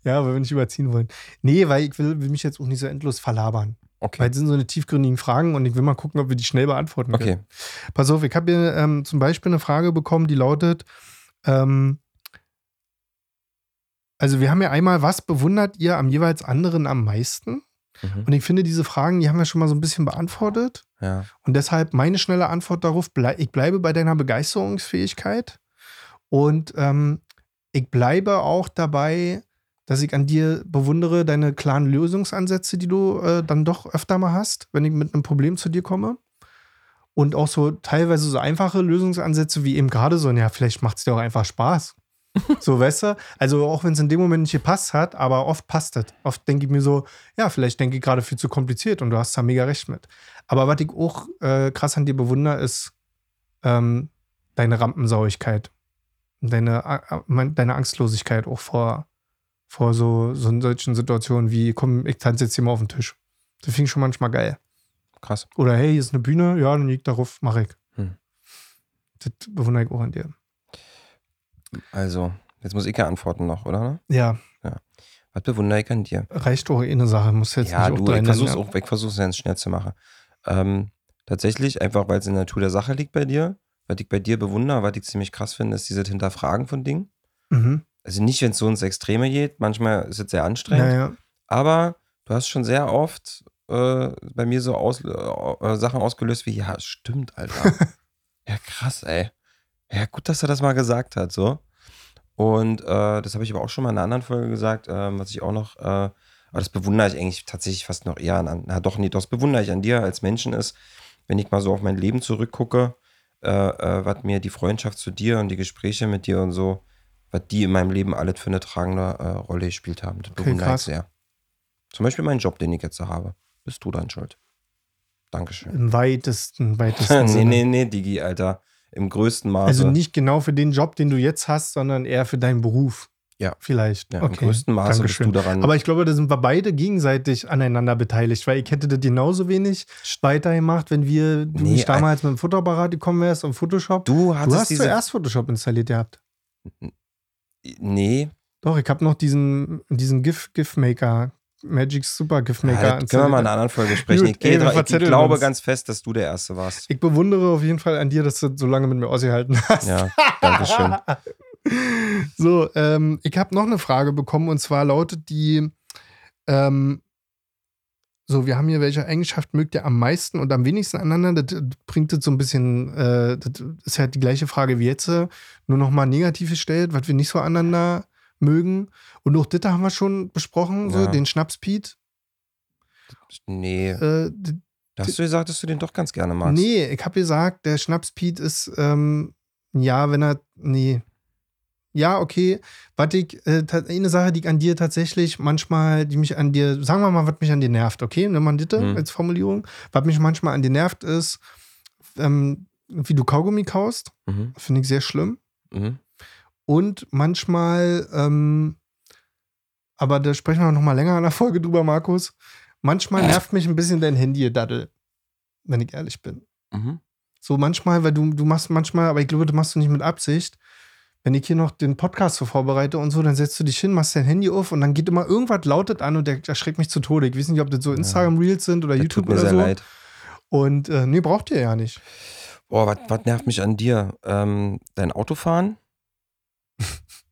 Ja, weil wir nicht überziehen wollen. Nee, weil ich will, will mich jetzt auch nicht so endlos verlabern. Okay. Weil es sind so eine tiefgründigen Fragen und ich will mal gucken, ob wir die schnell beantworten können. Okay. Pass auf, ich habe hier ähm, zum Beispiel eine Frage bekommen, die lautet: ähm, Also, wir haben ja einmal, was bewundert ihr am jeweils anderen am meisten? Mhm. Und ich finde, diese Fragen, die haben wir schon mal so ein bisschen beantwortet. Ja. Und deshalb meine schnelle Antwort darauf: ich bleibe bei deiner Begeisterungsfähigkeit. Und ähm, ich bleibe auch dabei, dass ich an dir bewundere, deine klaren Lösungsansätze, die du äh, dann doch öfter mal hast, wenn ich mit einem Problem zu dir komme. Und auch so teilweise so einfache Lösungsansätze wie eben gerade so, ja, vielleicht macht es dir auch einfach Spaß. So, weißt du? Also auch wenn es in dem Moment nicht gepasst hat, aber oft passt es. Oft denke ich mir so, ja, vielleicht denke ich gerade viel zu kompliziert und du hast da mega recht mit. Aber was ich auch äh, krass an dir bewundere, ist ähm, deine Rampensauigkeit. Deine, äh, deine Angstlosigkeit auch vor, vor so, so solchen Situationen wie, komm, ich tanze jetzt hier mal auf den Tisch. Das finde ich schon manchmal geil. Krass. Oder hey, hier ist eine Bühne, ja, dann liegt darauf, mach ich. Hm. Das bewundere ich auch an dir. Also, jetzt muss ich ja antworten noch, oder? Ja, Was bewundere ich an dir? reicht auch eh eine Sache, muss jetzt ja, nicht auch du, drei ich versuch's ja. auch, ich versuch's ganz schnell zu machen. Ähm, tatsächlich, einfach weil es in der Natur der Sache liegt bei dir. Was ich bei dir bewundere, was ich ziemlich krass finde, ist dieses Hinterfragen von Dingen. Mhm. Also nicht, wenn es so ins Extreme geht, manchmal ist es sehr anstrengend, Ja, ja. aber du hast schon sehr oft äh, bei mir so aus, äh, Sachen ausgelöst wie, ja, stimmt, Alter. ja, krass, ey. Ja, gut, dass er das mal gesagt hat, so. Und äh, das habe ich aber auch schon mal in einer anderen Folge gesagt, ähm, was ich auch noch, äh, aber das bewundere ich eigentlich tatsächlich fast noch eher an, na doch, nee, das bewundere ich an dir als Menschen ist, wenn ich mal so auf mein Leben zurückgucke, äh, äh, was mir die Freundschaft zu dir und die Gespräche mit dir und so, was die in meinem Leben alles für eine tragende äh, Rolle gespielt haben. Das Okay, bewundere ich krass. sehr. Zum Beispiel meinen Job, den ich jetzt so habe. Bist du dann schuld. Dankeschön. Im weitesten, weitesten nee, nee, nee, Digi, Alter. Im größten Maße. Also nicht genau für den Job, den du jetzt hast, sondern eher für deinen Beruf. Ja. Vielleicht. ja, okay. Im größten Maße Dankeschön. bist du daran. Aber ich glaube, da sind wir beide gegenseitig aneinander beteiligt, weil ich hätte das genauso wenig weitergemacht, wenn wir, du Nee, nicht damals mit dem Fotoapparat gekommen wärst und Photoshop. du Du hast zuerst Photoshop installiert gehabt. Nee, Doch, ich habe noch diesen, diesen GIF, GIF-Maker, Magic Super GIF-Maker ja, das können wir mal in einer anderen Folge sprechen. Gut, ich, ey, wir dra- ich glaube uns. ganz fest, dass du der Erste warst. Ich bewundere auf jeden Fall an dir, dass du so lange mit mir ausgehalten hast. Ja, Dankeschön. So, ähm, ich habe noch eine Frage bekommen und zwar lautet die: ähm, So, wir haben hier, welche Eigenschaft mögt ihr am meisten und am wenigsten aneinander? Das bringt das so ein bisschen, äh, das ist halt die gleiche Frage wie jetzt, nur nochmal negativ gestellt, was wir nicht so aneinander mögen. Und auch das haben wir schon besprochen, so Ja. den Schnaps Pete. Nee, Äh, Da hast du gesagt, dass du den doch ganz gerne magst. Nee, ich habe gesagt, der Schnaps Pete ist, ähm, ja, wenn er, nee. Ja, okay. Was ich, äh, eine Sache, die ich an dir tatsächlich manchmal, die mich an dir, sagen wir mal, was mich an dir nervt, okay? Nimm mal bitte Mhm. als Formulierung. Was mich manchmal an dir nervt, ist, ähm, wie du Kaugummi kaust. Mhm. Finde ich sehr schlimm. Mhm. Und manchmal, ähm, aber da sprechen wir noch mal länger in der Folge drüber, Markus. Manchmal nervt mich ein bisschen dein Handy-Daddel, wenn ich ehrlich bin. Mhm. So manchmal, weil du, du machst manchmal, aber ich glaube, du machst du nicht mit Absicht. Wenn ich hier noch den Podcast so vorbereite und so, dann setzt du dich hin, machst dein Handy auf und dann geht immer irgendwas lautet an und der erschreckt mich zu Tode. Ich weiß nicht, ob das so Instagram-Reels sind oder Das YouTube tut mir oder sehr so. leid. Und äh, nee, braucht ihr ja nicht. Boah, was nervt mich an dir? Ähm, dein Autofahren?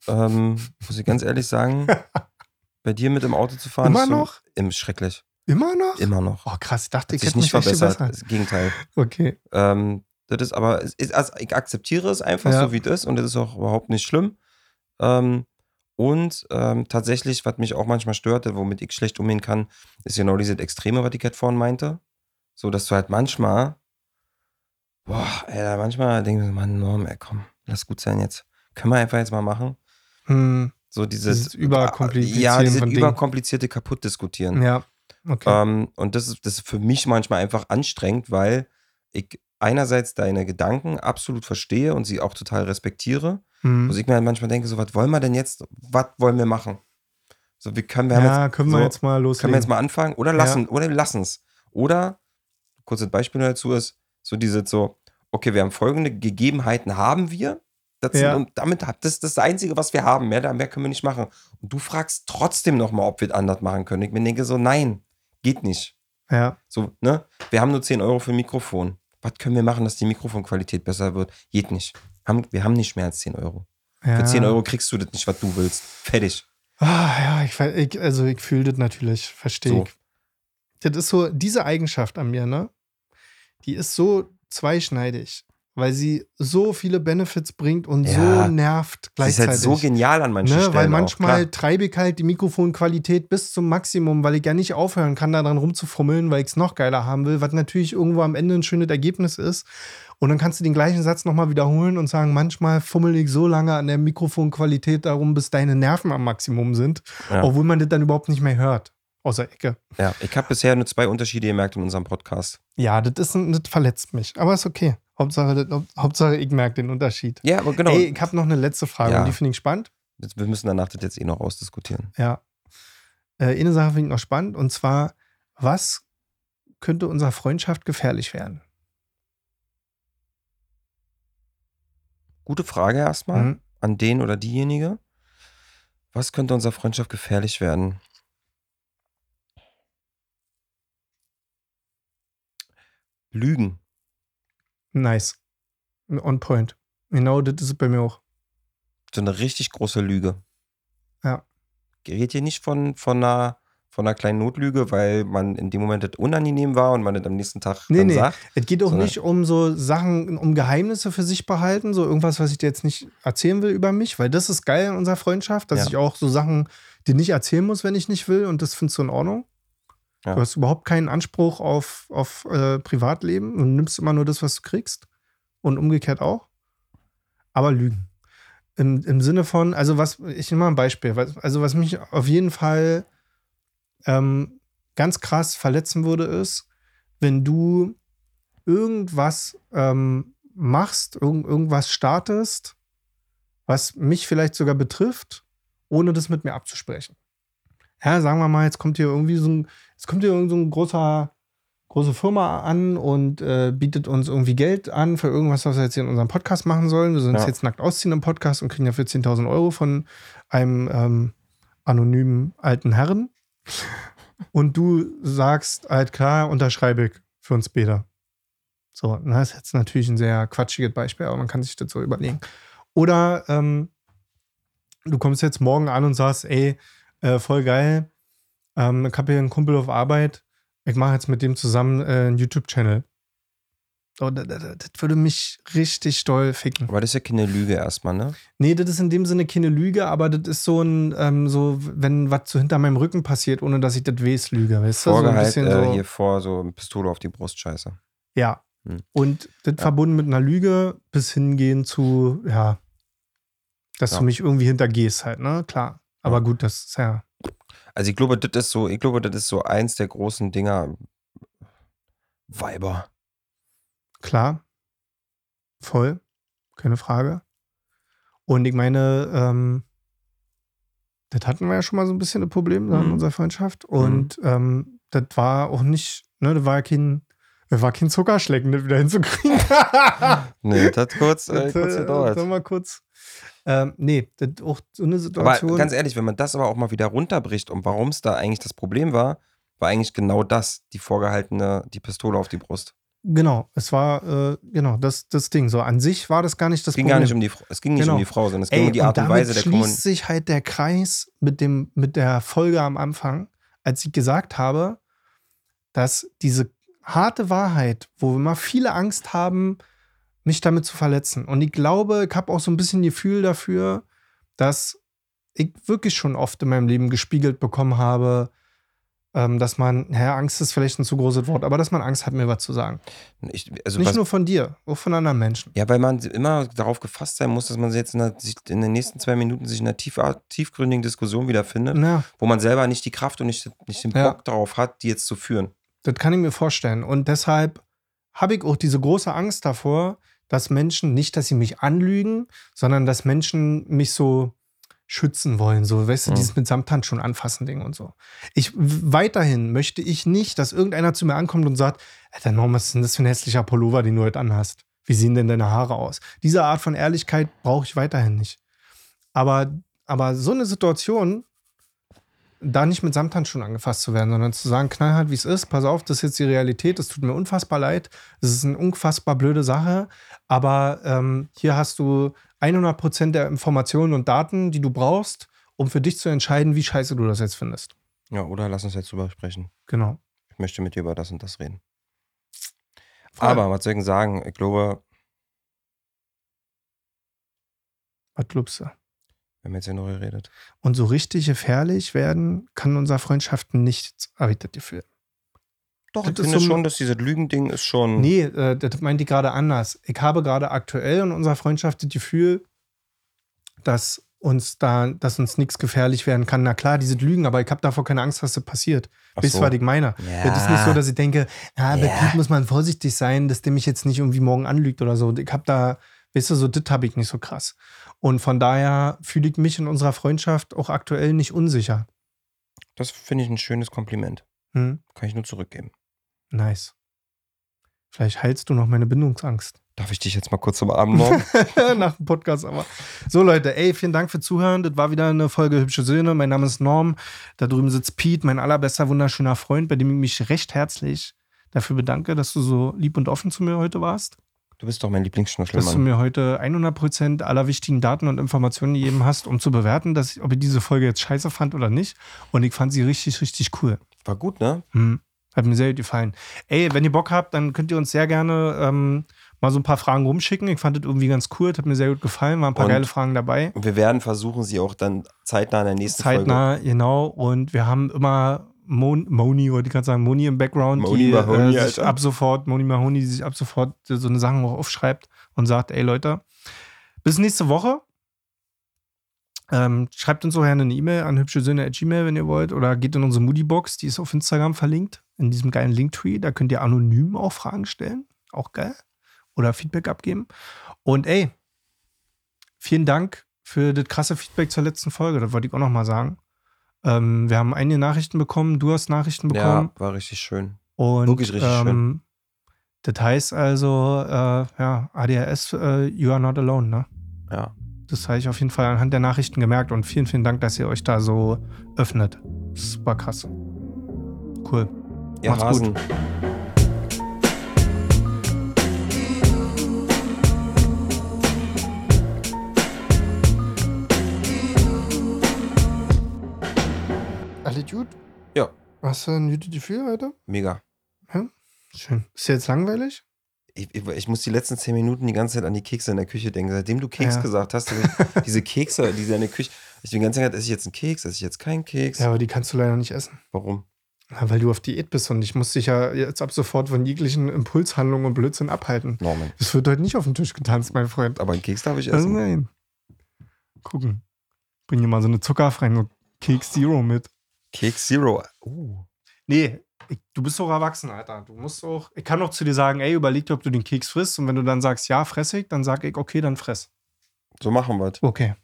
Ähm, muss ich ganz ehrlich sagen, bei dir mit dem Auto zu fahren, Immer noch? Im, schrecklich. Immer noch? Immer noch. Oh, krass, ich dachte, ich hätte nicht mich echt verbessert. Das Gegenteil. Okay. Ähm, das ist aber, ist, also ich akzeptiere es einfach Ja. so, wie es ist und das ist auch überhaupt nicht schlimm. Ähm, und ähm, tatsächlich, was mich auch manchmal störte, womit ich schlecht umgehen kann, ist genau diese Extreme, was ich gerade vorhin meinte. So, dass du halt manchmal, boah, ey, manchmal denkst du, Mann, Norm, ey, komm, lass gut sein jetzt. Können wir einfach jetzt mal machen. Hm, So dieses, Dieses Überkomplizieren Ja, dieses überkomplizierte kaputt diskutieren. ja. Okay. Ähm, und das ist, das ist für mich manchmal einfach anstrengend, weil ich einerseits deine Gedanken absolut verstehe und sie auch total respektiere. Hm. Wo ich mir halt manchmal denke, so, was wollen wir denn jetzt, was wollen wir machen? So, wie können wir, ja, jetzt, können wir so, jetzt mal loslegen. können wir jetzt mal anfangen oder lassen, oder wir lassen es. Oder, kurzes Beispiel dazu ist, so diese so, okay, wir haben folgende Gegebenheiten haben wir. Das Ja. und damit hat das, das ist das Einzige, was wir haben. Mehr, mehr können wir nicht machen. Und du fragst trotzdem nochmal, ob wir es anders machen können. Ich mir denke so, nein, geht nicht. Ja. So, ne? Wir haben nur 10 Euro für ein Mikrofon. Was können wir machen, dass die Mikrofonqualität besser wird? Geht nicht. Wir haben nicht mehr als 10 Euro. ja. Für 10 Euro kriegst du das nicht, was du willst. Fertig. Ah, ja, ich, ich, also ich fühle das natürlich, verstehe So. ich. Das ist so, diese Eigenschaft an mir, ne? Die ist so zweischneidig, weil sie so viele Benefits bringt und Ja. so nervt Das ist gleichzeitig. halt so genial an manchen Ne, Stellen. weil auch, manchmal klar. treibe ich halt die Mikrofonqualität bis zum Maximum, weil ich ja nicht aufhören kann, da dran rumzufummeln, weil ich es noch geiler haben will, was natürlich irgendwo am Ende ein schönes Ergebnis ist. Und dann kannst du den gleichen Satz nochmal wiederholen und sagen, manchmal fummel ich so lange an der Mikrofonqualität darum, bis deine Nerven am Maximum sind, Ja. obwohl man das dann überhaupt nicht mehr hört. Außer Ecke. Ja, ich habe bisher nur zwei Unterschiede gemerkt in unserem Podcast. Ja, das, ist, das verletzt mich. Aber ist okay. Hauptsache, Hauptsache ich merke den Unterschied. Ja, aber genau. Ey, ich habe noch eine letzte Frage Ja. und die finde ich spannend. Wir müssen danach das jetzt eh noch ausdiskutieren. Ja. Äh, eine Sache finde ich noch spannend und zwar, was könnte unserer Freundschaft gefährlich werden? Gute Frage erstmal Mhm. an den oder diejenige. Was könnte unserer Freundschaft gefährlich werden? Lügen. Nice. On point. Genau das ist bei mir auch. So eine richtig große Lüge. Ja. Gerät hier nicht von, von, einer, von einer kleinen Notlüge, weil man in dem Moment das unangenehm war und man das am nächsten Tag Nee, dann nee. sagt. Es geht auch nicht um so Sachen, um Geheimnisse für sich behalten, so irgendwas, was ich dir jetzt nicht erzählen will über mich, weil das ist geil in unserer Freundschaft, dass Ja. ich auch so Sachen dir nicht erzählen muss, wenn ich nicht will und das findest du in Ordnung. Ja. Du hast überhaupt keinen Anspruch auf, auf äh, Privatleben und nimmst immer nur das, was du kriegst und umgekehrt auch. Aber Lügen. Im, Im Sinne von, also was, ich nehme mal ein Beispiel, was, also was mich auf jeden Fall ähm, ganz krass verletzen würde, ist, wenn du irgendwas ähm, machst, irgend, irgendwas startest, was mich vielleicht sogar betrifft, ohne das mit mir abzusprechen. Ja, sagen wir mal, jetzt kommt hier irgendwie so ein, jetzt kommt hier irgend so ein großer, große Firma an und äh, bietet uns irgendwie Geld an für irgendwas, was wir jetzt hier in unserem Podcast machen sollen. Wir sollen uns Ja. jetzt nackt ausziehen im Podcast und kriegen dafür 10.000 Euro von einem ähm, anonymen alten Herren. Und du sagst halt klar, unterschreibe ich für uns beide. So, das ist jetzt natürlich ein sehr quatschiges Beispiel, aber man kann sich das so überlegen. Oder ähm, du kommst jetzt morgen an und sagst, ey, äh, voll geil, ähm, ich habe hier einen Kumpel auf Arbeit, ich mache jetzt mit dem zusammen äh, einen YouTube-Channel. Oh, das, das, würde mich richtig doll ficken. Aber das ist ja keine Lüge erstmal, ne? Nee, das ist in dem Sinne keine Lüge, aber das ist so ein, ähm, so, wenn was so hinter meinem Rücken passiert, ohne dass ich das weiß, Lüge, weißt du? So ein Vorgehalt bisschen äh, so, hier vor, so eine Pistole auf die Brust, scheiße. ja. Hm. Und das verbunden mit einer Lüge bis hingehen zu, ja, dass Ja. du mich irgendwie hintergehst halt, ne? Klar. Aber gut, das ist ja, Also ich glaube, das ist so, ich glaube, das ist so eins der großen Dinger. Weiber. klar. Voll. Keine Frage. Und ich meine, ähm, das hatten wir ja schon mal so ein bisschen ein Problem ne, in Mhm. unserer Freundschaft. Und ähm, das war auch nicht, ne, das war ja kein, das war kein Zuckerschlecken, das wieder hinzukriegen. Nee, das hat kurz, äh, kurz äh, gedauert. Sag mal kurz. Ähm, nee, auch so eine Aber Situation. ganz ehrlich, wenn man das aber auch mal wieder runterbricht und warum es da eigentlich das Problem war, war eigentlich genau das, die vorgehaltene, die Pistole auf die Brust. genau, es war, äh, genau, das, das Ding. So an sich war das gar nicht das Es ging Problem. gar nicht um die, es ging nicht Genau. um die Frau, sondern es ging Ey, um die Art und damit Weise der schließt Kommunikation. sich halt der Kreis mit, dem, mit der Folge am Anfang, als ich gesagt habe, dass diese harte Wahrheit, wo wir immer viele Angst haben, mich damit zu verletzen. Und ich glaube, ich habe auch so ein bisschen Gefühl dafür, dass ich wirklich schon oft in meinem Leben gespiegelt bekommen habe, ähm, dass man, naja, Angst ist vielleicht ein zu großes Wort, aber dass man Angst hat, mir was zu sagen. Ich, also Nicht was, nur von dir, auch von anderen Menschen. ja, weil man immer darauf gefasst sein muss, dass man sich jetzt in, der, in den nächsten zwei Minuten sich in einer tief, tiefgründigen Diskussion wiederfindet, Ja. wo man selber nicht die Kraft und nicht, nicht den Ja. Bock darauf hat, die jetzt zu führen. Das kann ich mir vorstellen. Und deshalb habe ich auch diese große Angst davor, dass Menschen, nicht, dass sie mich anlügen, sondern dass Menschen mich so schützen wollen. So, weißt du, Mhm. dieses mit Samthandschuhen anfassen Ding und so. Ich, weiterhin möchte ich nicht, dass irgendeiner zu mir ankommt und sagt, Alter, Norm, was ist denn das für ein hässlicher Pullover, den du heute anhast? Wie sehen denn deine Haare aus? Diese Art von Ehrlichkeit brauche ich weiterhin nicht. Aber, aber so eine Situation, da nicht mit Samthandschuhen angefasst zu werden, sondern zu sagen, knallhart, wie es ist, pass auf, das ist jetzt die Realität, das tut mir unfassbar leid, das ist eine unfassbar blöde Sache, aber ähm, hier hast du 100% der Informationen und Daten, die du brauchst, um für dich zu entscheiden, wie scheiße du das jetzt findest. Ja, oder lass uns jetzt drüber sprechen. Genau. Ich möchte mit dir über das und das reden. Voll. Aber, was soll ich denn sagen? Ich glaube, Was glaubst du? wir haben jetzt ja noch geredet. Und so richtig gefährlich werden kann unserer Freundschaften nichts, habe ich das Gefühl. Doch, Das ich ist finde so- schon, dass dieses Lügending ist schon. Nee, äh, das meinte ich gerade anders. Ich habe gerade aktuell in unserer Freundschaft das Gefühl, dass uns da, dass uns nichts gefährlich werden kann. Na klar, diese Lügen, aber ich habe davor keine Angst, dass das passiert. Ach Wisst ihr, so. was ich meine? Ja. Das ist nicht so, dass ich denke, bei Ja. Muss man vorsichtig sein, dass der mich jetzt nicht irgendwie morgen anlügt oder so. Ich habe da, weißt du, so das habe ich nicht so krass. Und von daher fühle ich mich in unserer Freundschaft auch aktuell nicht unsicher. Das finde ich ein schönes Kompliment. Hm? Kann ich nur zurückgeben. Nice. Vielleicht heilst du noch meine Bindungsangst. Darf ich dich jetzt mal kurz zum Abend morgen? Nach dem Podcast aber. So, Leute, ey, vielen Dank für Zuhören. Das war wieder eine Folge Hübsche Söhne. Mein Name ist Norm. Da drüben sitzt Pete, mein allerbester, wunderschöner Freund, bei dem ich mich recht herzlich dafür bedanke, dass du so lieb und offen zu mir heute warst. Du bist doch mein Dass du mir heute 100% aller wichtigen Daten und Informationen gegeben hast, um zu bewerten, dass ich, ob ich diese Folge jetzt scheiße fand oder nicht. Und ich fand sie richtig, richtig cool. War gut, ne? Hm. Hat mir sehr gut gefallen. Ey, wenn ihr Bock habt, dann könnt ihr uns sehr gerne ähm, mal so ein paar Fragen rumschicken. Ich fand das irgendwie ganz cool. Das hat mir sehr gut gefallen. Waren ein paar Und- geile Fragen dabei. Und wir werden versuchen, sie auch dann zeitnah in der nächsten Zeitnah, genau. Und wir haben immer Mon Moni, wollte ich gerade sagen, Moni im Background, Moni die Mahoney, äh, sich ab sofort, Moni Mahoney, die sich ab sofort so eine Sachen auch aufschreibt und sagt, ey Leute, bis nächste Woche. Ähm, schreibt uns so gerne eine E-Mail an hübschesöhne.gmail, wenn ihr wollt. Oder geht in unsere Moody-Box, die ist auf Instagram verlinkt, in diesem geilen Linktree. Da könnt ihr anonym auch Fragen stellen. Auch geil. Oder Feedback abgeben. Und ey, vielen Dank für das krasse Feedback zur letzten Folge. Das wollte ich auch noch mal sagen. Ähm, wir haben einige Nachrichten bekommen, du hast Nachrichten bekommen. Ja, war richtig schön. Und, Wirklich richtig ähm, Das heißt also, äh, ja, ADHS, äh, you are not alone, ne? Ja. Das habe ich auf jeden Fall anhand der Nachrichten gemerkt und vielen, vielen Dank, dass ihr euch da so öffnet. Super krass. Cool. Ihr Macht's Hasen. gut. Gut? Ja. Hast du ein gutes Gefühl heute? Mega. Schön. Ist dir jetzt langweilig? Ich, ich, muss die letzten zehn Minuten die ganze Zeit an die Kekse in der Küche denken. Seitdem du Keks Ja. gesagt hast, diese Kekse, die in der Küche. Ich bin die ganze Zeit, esse ich jetzt einen Keks, esse ich jetzt keinen Keks? Ja, aber die kannst du leider nicht essen. Warum? Ja, weil du auf Diät bist und ich muss dich ja jetzt ab sofort von jeglichen Impulshandlungen und Blödsinn abhalten. Norman. Das wird heute nicht auf den Tisch getanzt, mein Freund. Aber einen Keks darf ich Also essen. nein. Gucken. Bring dir mal so eine zuckerfreie Keks Zero mit. Keks Zero. Uh. Nee, ich, du bist doch erwachsen, Alter. Du musst auch. Ich kann doch zu dir sagen, ey, überleg dir, ob du den Keks frisst. Und wenn du dann sagst, ja, fress ich, dann sag ich, okay, dann fress. So machen wir Okay.